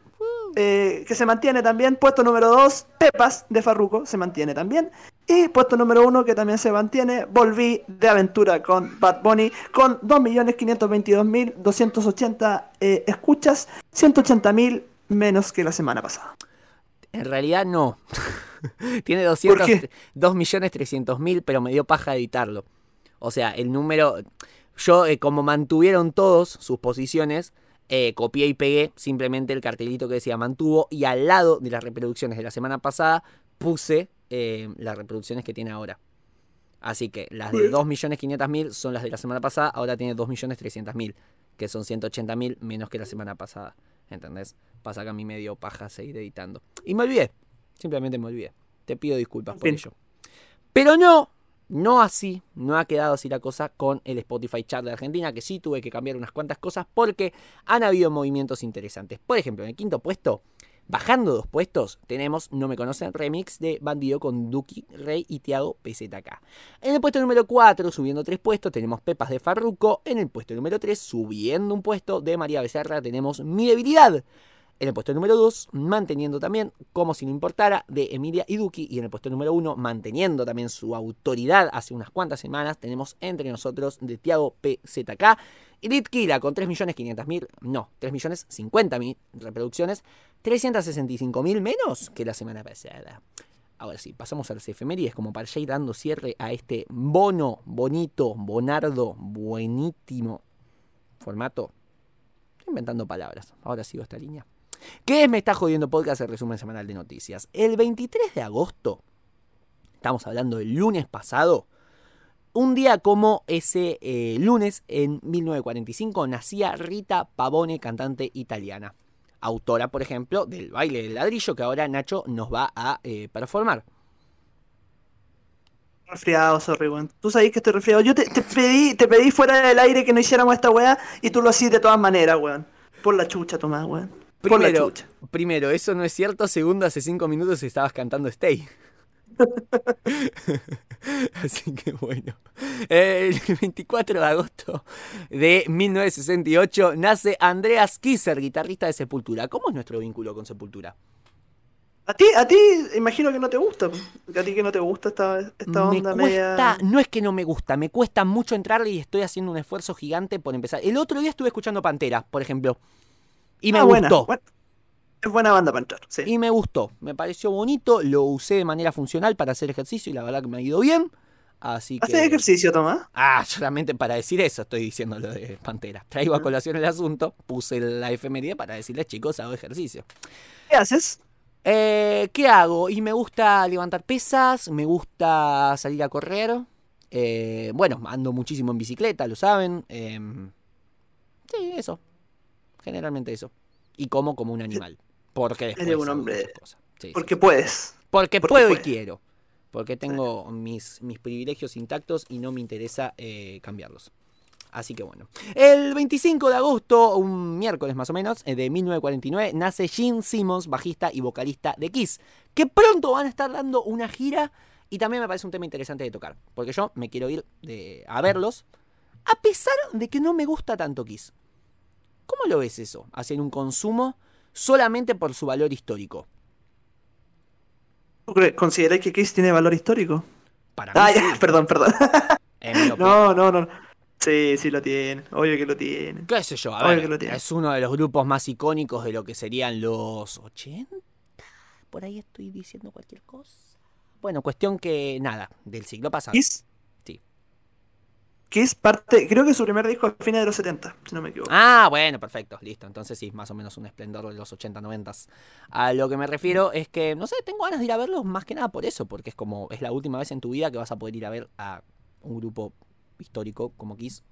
eh, que se mantiene también. Puesto número 2, Pepas de Farruko, se mantiene también. Y puesto número 1, que también se mantiene, Volví de Aventura con Bad Bunny, con 2.522.280 eh, escuchas, 180.000 menos que la semana pasada. En realidad no. (laughs) Tiene 200, qué? 2.300.000, pero me dio paja editarlo. O sea, el número... Yo, eh, como mantuvieron todos sus posiciones, eh, copié y pegué simplemente el cartelito que decía mantuvo y al lado de las reproducciones de la semana pasada puse eh, las reproducciones que tiene ahora. Así que las de 2.500.000 son las de la semana pasada, ahora tiene 2.300.000, que son 180.000 menos que la semana pasada. ¿Entendés? Pasa que a mí me dio paja seguir editando. Y me olvidé, simplemente me olvidé. Te pido disculpas por Bien. ello. Pero no, no así, no ha quedado así la cosa con el Spotify Chart de Argentina, que sí tuve que cambiar unas cuantas cosas porque han habido movimientos interesantes. Por ejemplo, en el quinto puesto, Bajando dos puestos, tenemos No Me Conocen Remix de Bandido con Duki, Rey y Tiago PZK. En el puesto número 4, subiendo tres puestos, tenemos Pepas de Farruco. En el puesto número 3, subiendo un puesto de María Becerra, tenemos Mi Debilidad. En el puesto número 2, manteniendo también Como si no importara de Emilia y Duki. Y en el puesto número 1, manteniendo también su autoridad hace unas cuantas semanas, tenemos Entre nosotros de Tiago PZK. Y Litkila con 3.500.000, no, 3.050.000 reproducciones, 365.000 menos que la semana pasada. Ahora sí, pasamos a las efemérides como para ya dando cierre a este bono, bonito, bonardo, buenísimo formato. Estoy inventando palabras, ahora sigo esta línea. ¿Qué es Me está jodiendo podcast el resumen semanal de noticias? El 23 de agosto, estamos hablando del lunes pasado, un día como ese eh, lunes, en 1945, nacía Rita Pavone, cantante italiana. Autora, por ejemplo, del baile del ladrillo que ahora Nacho nos va a eh, performar. Resfriado, sorry, weón. Tú sabes que estoy resfriado. Yo te, pedí, te pedí fuera del aire que no hiciéramos esta weá y tú lo hacías de todas maneras, weón. Por la chucha, Tomás, weón. Por la Primero, chucha. primero, eso no es cierto. Segundo, hace cinco minutos estabas cantando Stay. (laughs) Así que bueno. El 24 de agosto de 1968 nace Andreas Kisser, guitarrista de Sepultura. ¿Cómo es nuestro vínculo con Sepultura? A ti, a ti, imagino que no te gusta. A ti que no te gusta esta, esta me onda cuesta, media. no es que no me gusta, me cuesta mucho entrarle y estoy haciendo un esfuerzo gigante por empezar. El otro día estuve escuchando Pantera, por ejemplo, y me Ah, gustó. buena. Es buena banda para entrar, sí. Y me gustó, me pareció bonito, lo usé de manera funcional para hacer ejercicio y la verdad que me ha ido bien. Así que. ¿Haces ejercicio, Tomás? Ah, (laughs) solamente para decir eso estoy diciendo lo de Pantera. Traigo a colación el asunto, puse la efeméride para decirles, chicos, hago ejercicio. ¿Qué haces? Eh, ¿Qué hago? Y me gusta levantar pesas, me gusta salir a correr. eh, bueno, ando muchísimo en bicicleta, lo saben. em, sí, eso. Generalmente eso. Y como como un animal. Porque después Eres un hombre-. Sí, Porque sí. puedes. Porque porque puedo y quiero. Porque tengo mis, mis privilegios intactos y no me interesa eh, cambiarlos. Así que bueno. El 25 de agosto, un miércoles más o menos, eh, de 1949, nace Gene Simmons, bajista y vocalista de Kiss. Que pronto van a estar dando una gira. Y también me parece un tema interesante de tocar. Porque yo me quiero ir de- a verlos. A pesar de que no me gusta tanto Kiss. ¿Cómo lo ves eso? Hacer un consumo solamente por su valor histórico. ¿Tú consideráis que Kiss tiene valor histórico? Para mí Ah, sí, ya, (laughs) perdón, perdón. No, no, no. Sí, sí lo tiene. Obvio que lo tiene. qué sé yo, a Obvio ver, que lo tiene. es uno de los grupos más icónicos de lo que serían los 80. Por ahí estoy diciendo cualquier cosa. Bueno, cuestión que nada, del siglo pasado. Kiss. Sí. Kiss parte, creo que su primer disco a fines de los 70, si no me equivoco. Ah, bueno, perfecto, listo. Entonces sí, más o menos un esplendor de los 80, 90. A lo que me refiero es que, no sé, tengo ganas de ir a verlos más que nada por eso, porque es como, es la última vez en tu vida que vas a poder ir a ver a un grupo histórico como Kiss,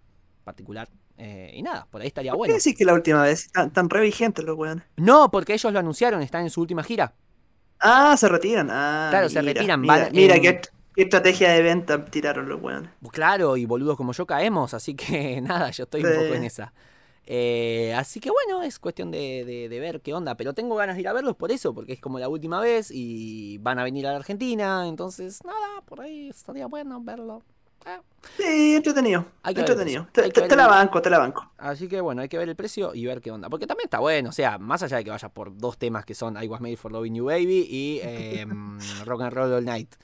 particular. Eh, y nada, por ahí estaría ¿Por bueno. qué decís que la última vez? Tan, tan re vigentes los weones. No, porque ellos lo anunciaron, están en su última gira. Ah, se retiran. Ah, Claro, se retiran, Mira, van mira en- qué, qué estrategia de venta tiraron los weones. Claro, y boludos como yo caemos, así que (laughs) nada, yo estoy un poco en esa. Eh, así que bueno, es cuestión de, de- de ver qué onda, pero tengo ganas de ir a verlos por eso, porque es como la última vez y van a venir a la Argentina, entonces nada, por ahí estaría bueno verlo. Ah, Sí, entretenido. Entretenido. Te, la banco, te la banco. Así que bueno, hay que ver el precio y ver qué onda, porque también está bueno, o sea, más allá de que vaya por dos temas que son I Was Made for Loving You Baby y em, (laughs) Rock and Roll All Night.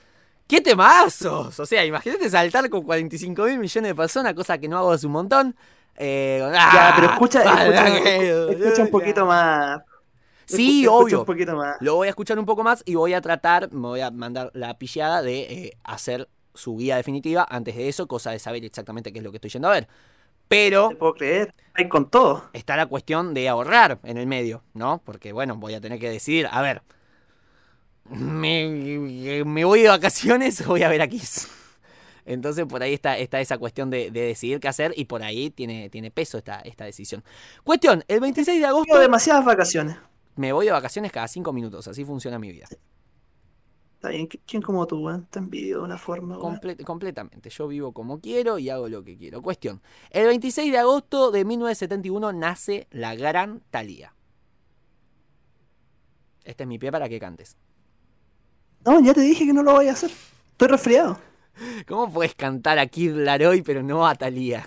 ¡Qué temazos! O sea, imagínate saltar con 45 mil millones de personas, cosa que no hago hace un montón. Eh, Ya, pero escucha, ¡Ah, escucha, un poquito más. Sí, obvio. un poquito más. Lo voy a escuchar un poco más y voy a tratar, me voy a mandar la pillada de eh, hacer su guía definitiva antes de eso, cosa de saber exactamente qué es lo que estoy yendo a ver. Pero Te puedo creer. Hay con todo. está la cuestión de ahorrar en el medio, ¿no? Porque bueno, voy a tener que decidir, a ver, ¿me, me voy de vacaciones o (laughs) voy a ver a Kiss? Entonces por ahí está, está esa cuestión de, de decidir qué hacer y por ahí tiene, tiene peso esta, esta decisión. Cuestión, el 26 de agosto Tengo demasiadas vacaciones. me voy de vacaciones cada 5 minutos, así funciona mi vida. Está bien. ¿qui- ¿Quién como tú, weón? Te envidio de una forma. Comple- completamente. Yo vivo como quiero y hago lo que quiero. Cuestión. El 26 de agosto de 1971 nace la gran Thalía. Este es mi pie para que cantes. No, ya te dije que no lo voy a hacer. Estoy resfriado. ¿Cómo puedes cantar a Kid Laroi pero no a Talía?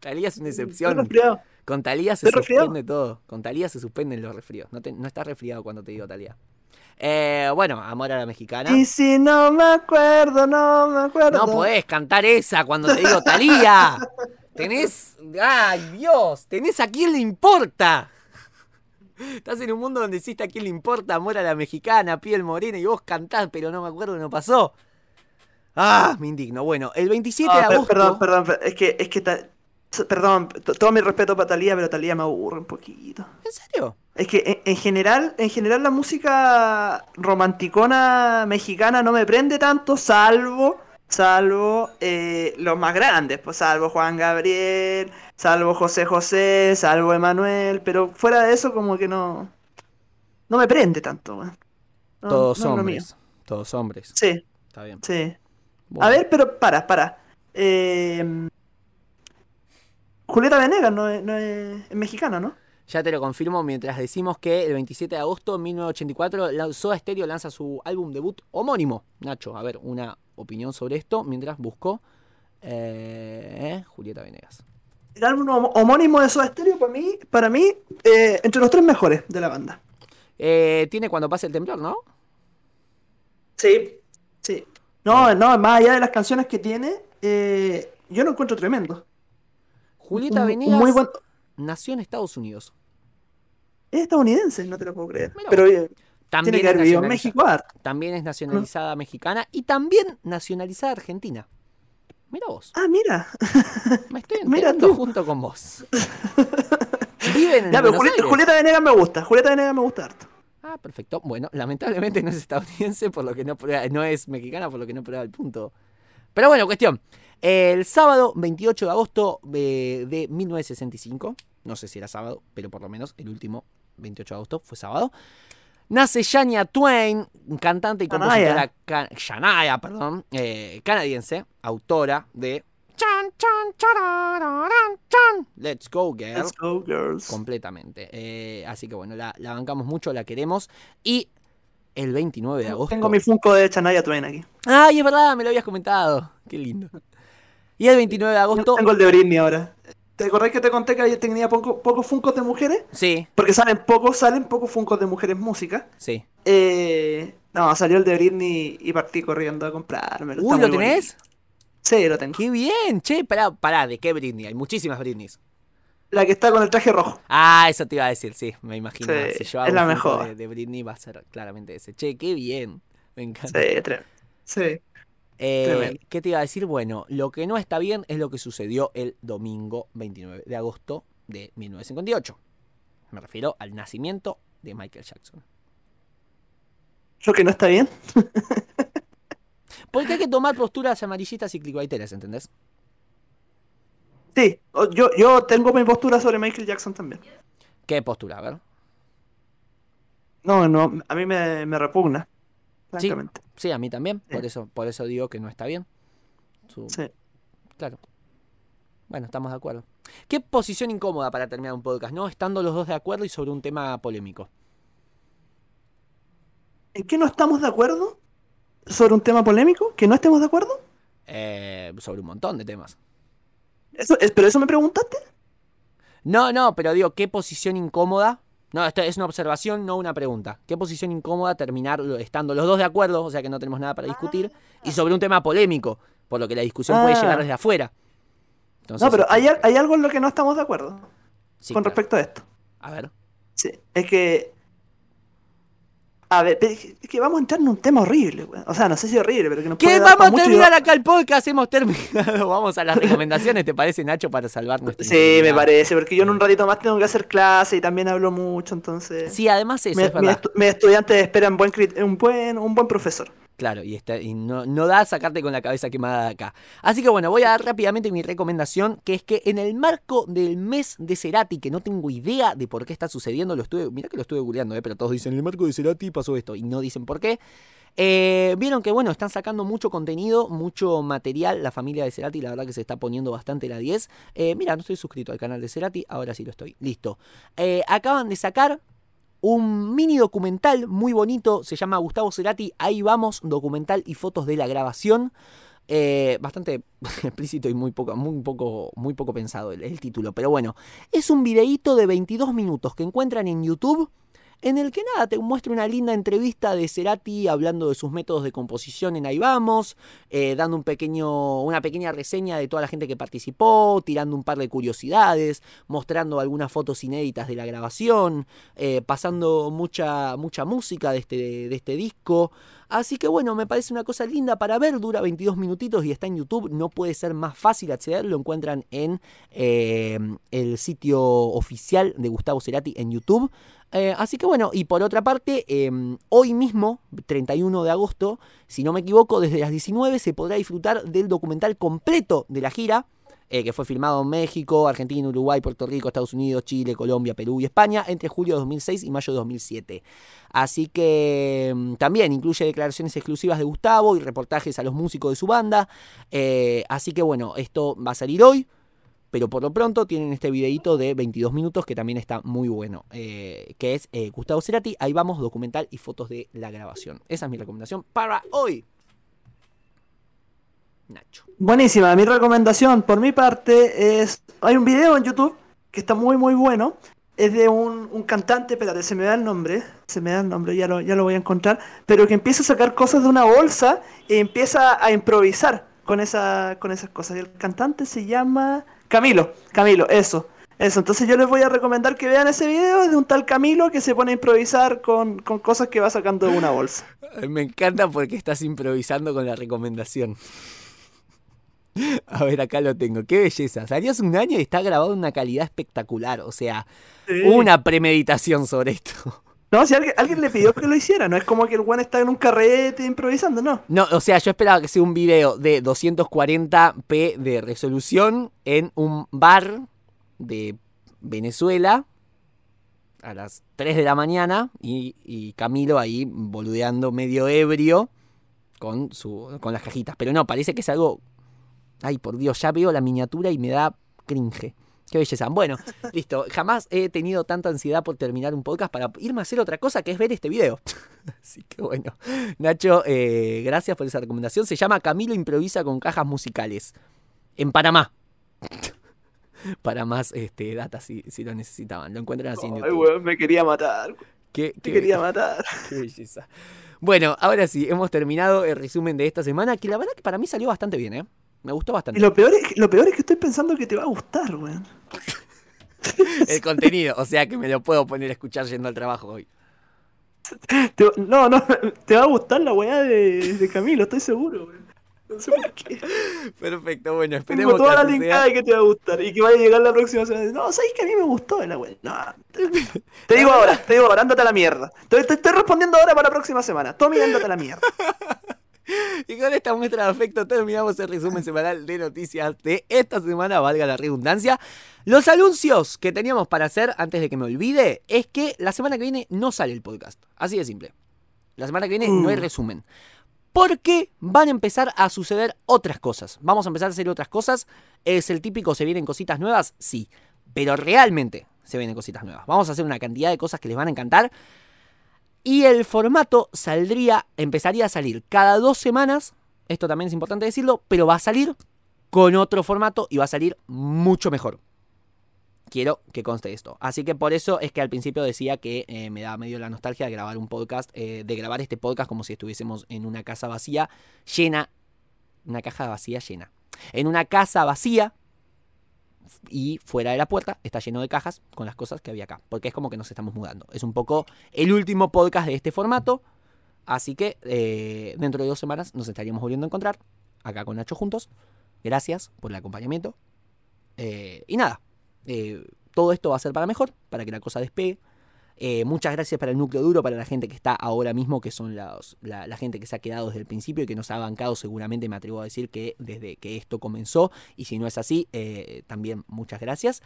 Talía es una Estoy excepción. resfriado. Con Talía se Estoy resfriado. suspende todo. Con Talía se suspenden los resfríos. No, te- no estás resfriado cuando te digo Talía. Eh, bueno, Amor a la Mexicana. Y si no me acuerdo, no me acuerdo. No podés cantar esa cuando te digo Talía. (laughs) Tenés. ¡Ay, Dios! Tenés a quién le importa. Estás en un mundo donde existe a quién le importa amor a la mexicana, piel morena, y vos cantás, pero no me acuerdo, no pasó. Ah, me indigno. Bueno, el 27 Ah, de agosto. Perdón, perdón, per- es que, es que ta- perdón, todo mi respeto para Talía, pero Talía me aburre un poquito. ¿En serio? Es que en, en general, en general la música romanticona mexicana no me prende tanto, salvo, salvo eh, los más grandes, pues salvo Juan Gabriel, salvo José José, salvo Emanuel, pero fuera de eso como que no, no me prende tanto. No, Todos no hombres. Todos hombres. Sí, Está bien. sí. Bueno. A ver, pero para, para. Eh, Julieta Venegas no es, no es, es mexicana, ¿no? Ya te lo confirmo mientras decimos que el 27 de agosto de 1984 la- Soda Stereo lanza su álbum debut homónimo. Nacho, a ver, una opinión sobre esto mientras busco eh, Julieta Venegas. El álbum hom- homónimo de Soda Stereo para mí, para mí eh, entre los tres mejores de la banda. Eh, tiene cuando pase el temblor, ¿no? Sí, sí. No, no, más allá de las canciones que tiene, eh, yo lo encuentro tremendo. Julieta Venegas muy buen... nació en Estados Unidos. Es estadounidense, no te lo puedo creer. Mira Pero eh, También tiene que es, haber vivido en México harto. también es nacionalizada mexicana y también nacionalizada argentina. Mira vos, Ah, mira. (laughs) me estoy (laughs) enterando junto con vos. (laughs) Viven en Ya, pero Julieta. Julieta Venegas me gusta. Julieta Venegas me gusta harto. Ah, perfecto. Bueno, lamentablemente no es estadounidense, por lo que no no es mexicana, por lo que no prueba el punto. Pero bueno, cuestión. El sábado 28 de agosto eh, de 1965, no sé si era sábado, pero por lo menos el último 28 de agosto fue sábado, nace Shania Twain, cantante y compositora, Shania. ca- Shania, perdón, eh, canadiense, autora de Chan, chan, chan. Let's Go Girl Let's go, girls. completamente. Eh, así que bueno, la, la bancamos mucho, la queremos. Y el 29 de agosto. Tengo mi Funko de Chanaya Twain aquí. Ay, es verdad, me lo habías comentado. Qué lindo. Y el 29 de agosto. Tengo el de Britney ahora. ¿Te acordás que te conté que yo tenía poco- pocos Funkos de mujeres? Sí, Porque salen pocos, salen pocos Funkos de mujeres música. sí. Eh, no, salió el de Britney y partí corriendo a comprármelo. Uy, ¿lo tenés? bonito. Sí, lo tengo. Qué bien, che. Pará, pará, ¿de qué Britney? Hay muchísimas Britneys. La que está con el traje rojo. Ah, eso te iba a decir, sí, me imagino. Sí, si yo hago es la mejor. De, de Britney va a ser claramente ese. Che, qué bien. Me encanta. Sí, sí. Eh. ¿Qué te iba a decir? Bueno, lo que no está bien es lo que sucedió el domingo 29 de agosto de 1958. Me refiero al nacimiento de Michael Jackson. Lo que no está bien. Porque hay que tomar posturas amarillistas y clickbaiteras, ¿entendés? Sí, yo, yo tengo mi postura sobre Michael Jackson también. ¿Qué postura? A ver. No, no, a mí me, me repugna. Sí. Francamente. Sí, a mí también. Sí. Por eso, por eso digo que no está bien. Su- Sí. Claro. Bueno, estamos de acuerdo. ¿Qué posición incómoda para terminar un podcast, no? Estando los dos de acuerdo y sobre un tema polémico. ¿En qué no estamos de acuerdo? ¿Sobre un tema polémico? ¿Que no estemos de acuerdo? Eh, sobre un montón de temas. Eso, ¿Pero eso me preguntaste? No, no, pero digo, ¿qué posición incómoda? No, esto es una observación, no una pregunta. ¿Qué posición incómoda terminar estando los dos de acuerdo, o sea que no tenemos nada para discutir, y sobre un tema polémico, por lo que la discusión puede Ah. llegar desde afuera? Entonces, No, pero este, hay, hay algo en lo que no estamos de acuerdo sí, con claro. respecto a esto. A ver. Sí, es que. A ver, pero es que vamos a entrar en un tema horrible. O sea, no sé si horrible, pero que nos puede Vamos a mucho terminar va- acá el podcast, hemos terminado. (laughs) Vamos a las recomendaciones, ¿te parece, Nacho, para salvar (laughs) nuestra Sí, me parece, porque yo en un ratito más tengo que hacer clase y también hablo mucho, entonces. Sí, además eso, es estu- mis estudiantes esperan buen, un buen un buen profesor. Claro, y, está, no, no da sacarte con la cabeza quemada de acá. Así que bueno, voy a dar rápidamente mi recomendación, que es que en el marco del mes de Cerati, que no tengo idea de por qué está sucediendo, lo estuve, mirá que lo estuve googleando, eh, pero todos dicen, en el marco de Cerati pasó esto, y no dicen por qué. Eh, Vieron que bueno, están sacando mucho contenido, mucho material, la familia de Cerati, la verdad que se está poniendo bastante la 10. Eh, mira, no estoy suscrito al canal de Cerati, ahora sí lo estoy, listo. Eh, acaban de sacar un mini documental muy bonito, se llama Gustavo Cerati, ahí vamos, documental y fotos de la grabación. Eh, bastante (laughs) explícito y muy poco, muy poco, muy poco pensado el, el título, pero bueno, es un videíto de 22 minutos que encuentran en YouTube en el que nada, te muestra una linda entrevista de Cerati hablando de sus métodos de composición en Ahí Vamos, eh, dando un pequeño, una pequeña reseña de toda la gente que participó, tirando un par de curiosidades, mostrando algunas fotos inéditas de la grabación, eh, pasando mucha, mucha música de este, de este disco. Así que bueno, me parece una cosa linda para ver, dura 22 minutitos y está en YouTube, no puede ser más fácil acceder, lo encuentran en eh, el sitio oficial de Gustavo Cerati en YouTube. Eh, así que bueno, y por otra parte, eh, hoy mismo, 31 de agosto, si no me equivoco, desde las 19 se podrá disfrutar del documental completo de la gira, eh, que fue filmado en México, Argentina, Uruguay, Puerto Rico, Estados Unidos, Chile, Colombia, Perú y España entre julio de 2006 y mayo de 2007. Así que mm, también incluye declaraciones exclusivas de Gustavo y reportajes a los músicos de su banda. Eh, así que bueno, esto va a salir hoy. Pero por lo pronto tienen este videito de 22 minutos que también está muy bueno. eh, que es Gustavo Cerati. Ahí vamos, documental y fotos de la grabación. Esa es mi recomendación para hoy. Nacho. Buenísima, mi recomendación por mi parte es. Hay un video en YouTube que está muy muy bueno. Es de un, un cantante, espérate, se me da el nombre, se me da el nombre, ya lo, ya lo voy a encontrar, pero que empieza a sacar cosas de una bolsa y empieza a improvisar con, esa, con esas cosas. Y el cantante se llama Camilo, Camilo, eso, eso. Entonces yo les voy a recomendar que vean ese video de un tal Camilo que se pone a improvisar con, con cosas que va sacando de una bolsa. (laughs) Me encanta porque estás improvisando con la recomendación. (laughs) A ver, acá lo tengo. Qué belleza. Salió hace un año y está grabado en una calidad espectacular. O sea, Sí. una premeditación sobre esto. (laughs) No, si alguien, alguien le pidió que lo hiciera, no es como que el one está en un carrete improvisando, no. No, o sea, yo esperaba que sea un video de 240p de resolución en un bar de Venezuela a las 3 de la mañana y, y Camilo ahí boludeando medio ebrio con, su, con las cajitas. Pero no, parece que es algo... Ay, por Dios, ya veo la miniatura y me da cringe. Qué belleza. Bueno, (laughs) listo. Jamás he tenido tanta ansiedad por terminar un podcast para irme a hacer otra cosa que es ver este video. (laughs) Así que bueno. Nacho, eh, gracias por esa recomendación. Se llama Camilo improvisa con cajas musicales. En Panamá. (laughs) para más este, data si, si lo necesitaban. Lo encuentran así en Ay, YouTube. weón, me quería matar. Qué- Me quería matar. Qué belleza. Bueno, ahora sí, hemos terminado el resumen de esta semana, que la verdad que para mí salió bastante bien, ¿eh? Me gustó Y bastante. lo peor, es, lo peor es que estoy pensando que te va a gustar, weón. (laughs) El contenido, o sea que me lo puedo poner a escuchar yendo al trabajo hoy. Te- no, no, (laughs) te va a gustar la weá de, de Camilo, estoy seguro, weón. No sé por qué. Perfecto, bueno, Tengo esperemos que toda la así linkada que te va a gustar y que vaya a llegar la próxima semana. No, sabes que a mí me gustó la weá. No, te, (laughs) te digo ahora, te digo ahora, ándate a la mierda. Te, te estoy respondiendo ahora para la próxima semana. Tommy, ándate a la mierda. (laughs) Y con esta muestra de afecto terminamos el resumen semanal de noticias de esta semana, valga la redundancia. Los anuncios que teníamos para hacer antes de que me olvide es que la semana que viene no sale el podcast. Así de simple. La semana que viene no hay Mm. resumen. Porque van a empezar a suceder otras cosas. Vamos a empezar a hacer otras cosas. ¿Es el típico se vienen cositas nuevas? Sí. Pero realmente se vienen cositas nuevas. Vamos a hacer una cantidad de cosas que les van a encantar. Y el formato saldría, empezaría a salir cada dos semanas. Esto también es importante decirlo, pero va a salir con otro formato y va a salir mucho mejor. Quiero que conste esto. Así que por eso es que al principio decía que eh, me da medio la nostalgia de grabar un podcast, eh, de grabar este podcast como si estuviésemos en una casa vacía, llena, una caja vacía llena. En una casa vacía y fuera de la puerta está lleno de cajas con las cosas que había acá. Porque es como que nos estamos mudando. Es un poco el último podcast de este formato. Así que eh, dentro de dos semanas nos estaríamos volviendo a encontrar acá con Nacho juntos. Gracias por el acompañamiento. Eh, y nada, eh, todo esto va a ser para mejor, para que la cosa despegue. Eh, muchas gracias para el núcleo duro, para la gente que está ahora mismo, que son la, la gente que se ha quedado desde el principio y que nos ha bancado seguramente, me atrevo a decir que desde que esto comenzó, y si no es así, eh, también muchas gracias.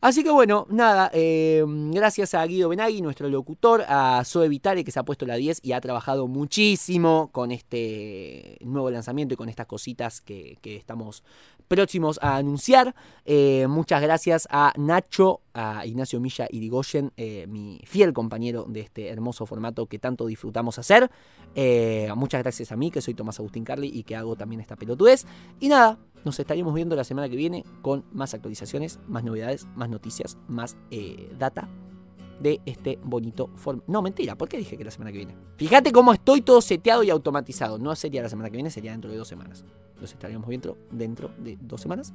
Así que bueno, nada, eh, gracias a Guido Benagui, nuestro locutor, a Zoe Vitale que se ha puesto la 10 y ha trabajado muchísimo con este nuevo lanzamiento y con estas cositas que, que estamos próximos a anunciar. Eh, muchas gracias a Nacho, a Ignacio Milla y Digoyen, eh, mi fiel compañero de este hermoso formato que tanto disfrutamos hacer. Eh, muchas gracias a mí, que soy Tomás Agustín Carli y que hago también esta pelotudez. Y nada, nos estaremos viendo la semana que viene con más actualizaciones, más novedades, más noticias, más eh, data de este bonito formato. No, mentira, ¿por qué dije que la semana que viene? Fíjate cómo estoy todo seteado y automatizado. No sería la semana que viene, sería dentro de dos semanas. Nos estaríamos viendo dentro de dos semanas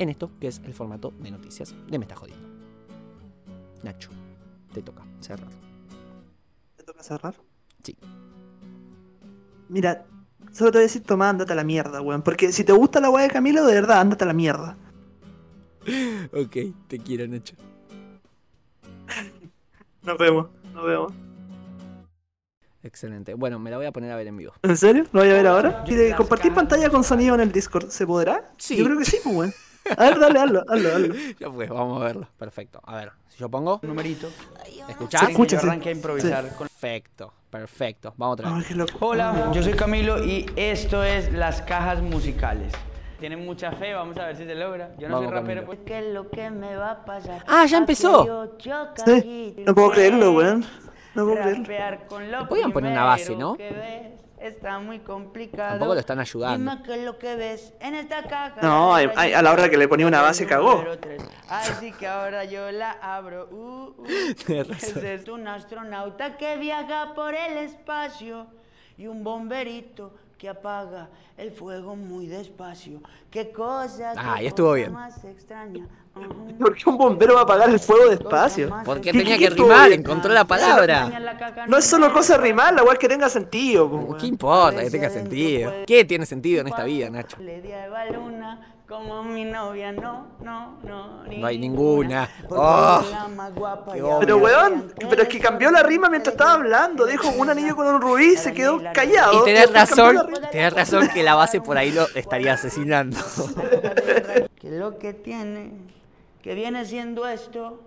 en esto que es el formato de noticias de Me está jodiendo. Nacho, te toca cerrar. ¿Te toca cerrar? Sí. Mira, solo te voy a decir, toma, ándate a la mierda, weón. Porque si te gusta la weá de Camilo, de verdad, ándate a la mierda. (laughs) Ok, te quiero, Nacho. (laughs) Nos vemos, nos vemos. Excelente. Bueno, me la voy a poner a ver en vivo. ¿En serio? ¿Lo voy a ver ahora? ¿Y de compartir pantalla con sonido en el Discord, ¿se podrá? Sí. Yo creo que sí, pues, weón. (laughs) A ver, dale, hazlo, hazlo, hazlo. Ya pues, vamos a verlo. Perfecto. A ver, si yo pongo. numerito. ¿Escuchás? Se escucha, sí. arranqué a improvisar. con- Perfecto, perfecto. Vamos otra Ay, vez. loco. Hola, yo soy Camilo y esto es Las Cajas Musicales. Tienen mucha fe, vamos a ver si se logra. Yo no Vamos, soy rapero, pues. ¿Qué es lo que me va a pasar? Ah, ya empezó. Sí, no puedo creerlo, weón. No puedo creerlo. Con lo Podían poner una base, ¿no? que ves está muy complicado. Tampoco lo están ayudando. Dime qué es lo que ves en esta caja. No, ay, ay, a la hora que le ponía una base cagó. Así que ahora yo la abro. Uh, uh. (laughs) Tienes razón. Ese es Un astronauta que viaja por el espacio y un bomberito que apaga el fuego muy despacio. Qué cosa, qué Ah, ya estuvo bien. más extraña. ¿Por qué un bombero va a apagar el fuego despacio? Porque ¿Qué- tenía qué que rimar, encontró la palabra. No es solo cosa rimar, la weá que tenga sentido, pues, ¿Qué importa que tenga sentido? ¿Qué tiene sentido en esta vida, Nacho? Como mi novia, no, no, no. No hay ninguna. Oh, es y. Pero weón, pero es que cambió la rima mientras estaba hablando. Dijo un anillo con un rubí, se quedó callado. Y tenés razón, tenés razón que la base por ahí lo estaría asesinando. (laughs) Que lo que tiene, que viene siendo esto,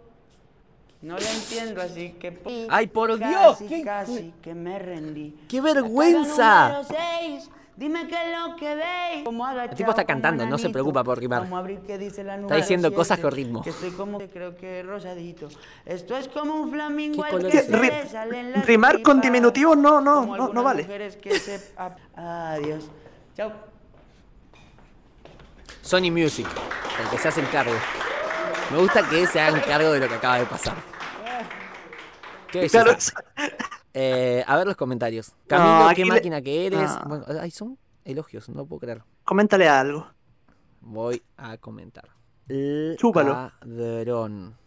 No lo entiendo, así que. Ay, por casi, Dios, qué, Casi que me rendí. qué La vergüenza. seis, Dime qué es lo que veis. Como El tipo está cantando, no se preocupa por rimar. Vamos a abrir qué dice la Está diciendo siete, cosas con ritmo. Que estoy como, creo que rosadito. Esto es como un flamingo ¿Qué al color que es se ese? le salen las Rimar con diminutivos no, no, no, no vale. que se... Adiós. Chao. Sony Music, porque se hacen cargo. Me gusta que se hagan cargo de lo que acaba de pasar. Qué. Claro, Eh, a ver los comentarios. Camilo, qué le- máquina que eres. Ah. Bueno, ay, son elogios, no puedo creer. coméntale algo. Voy a comentar. Chúpalo. Ladrón.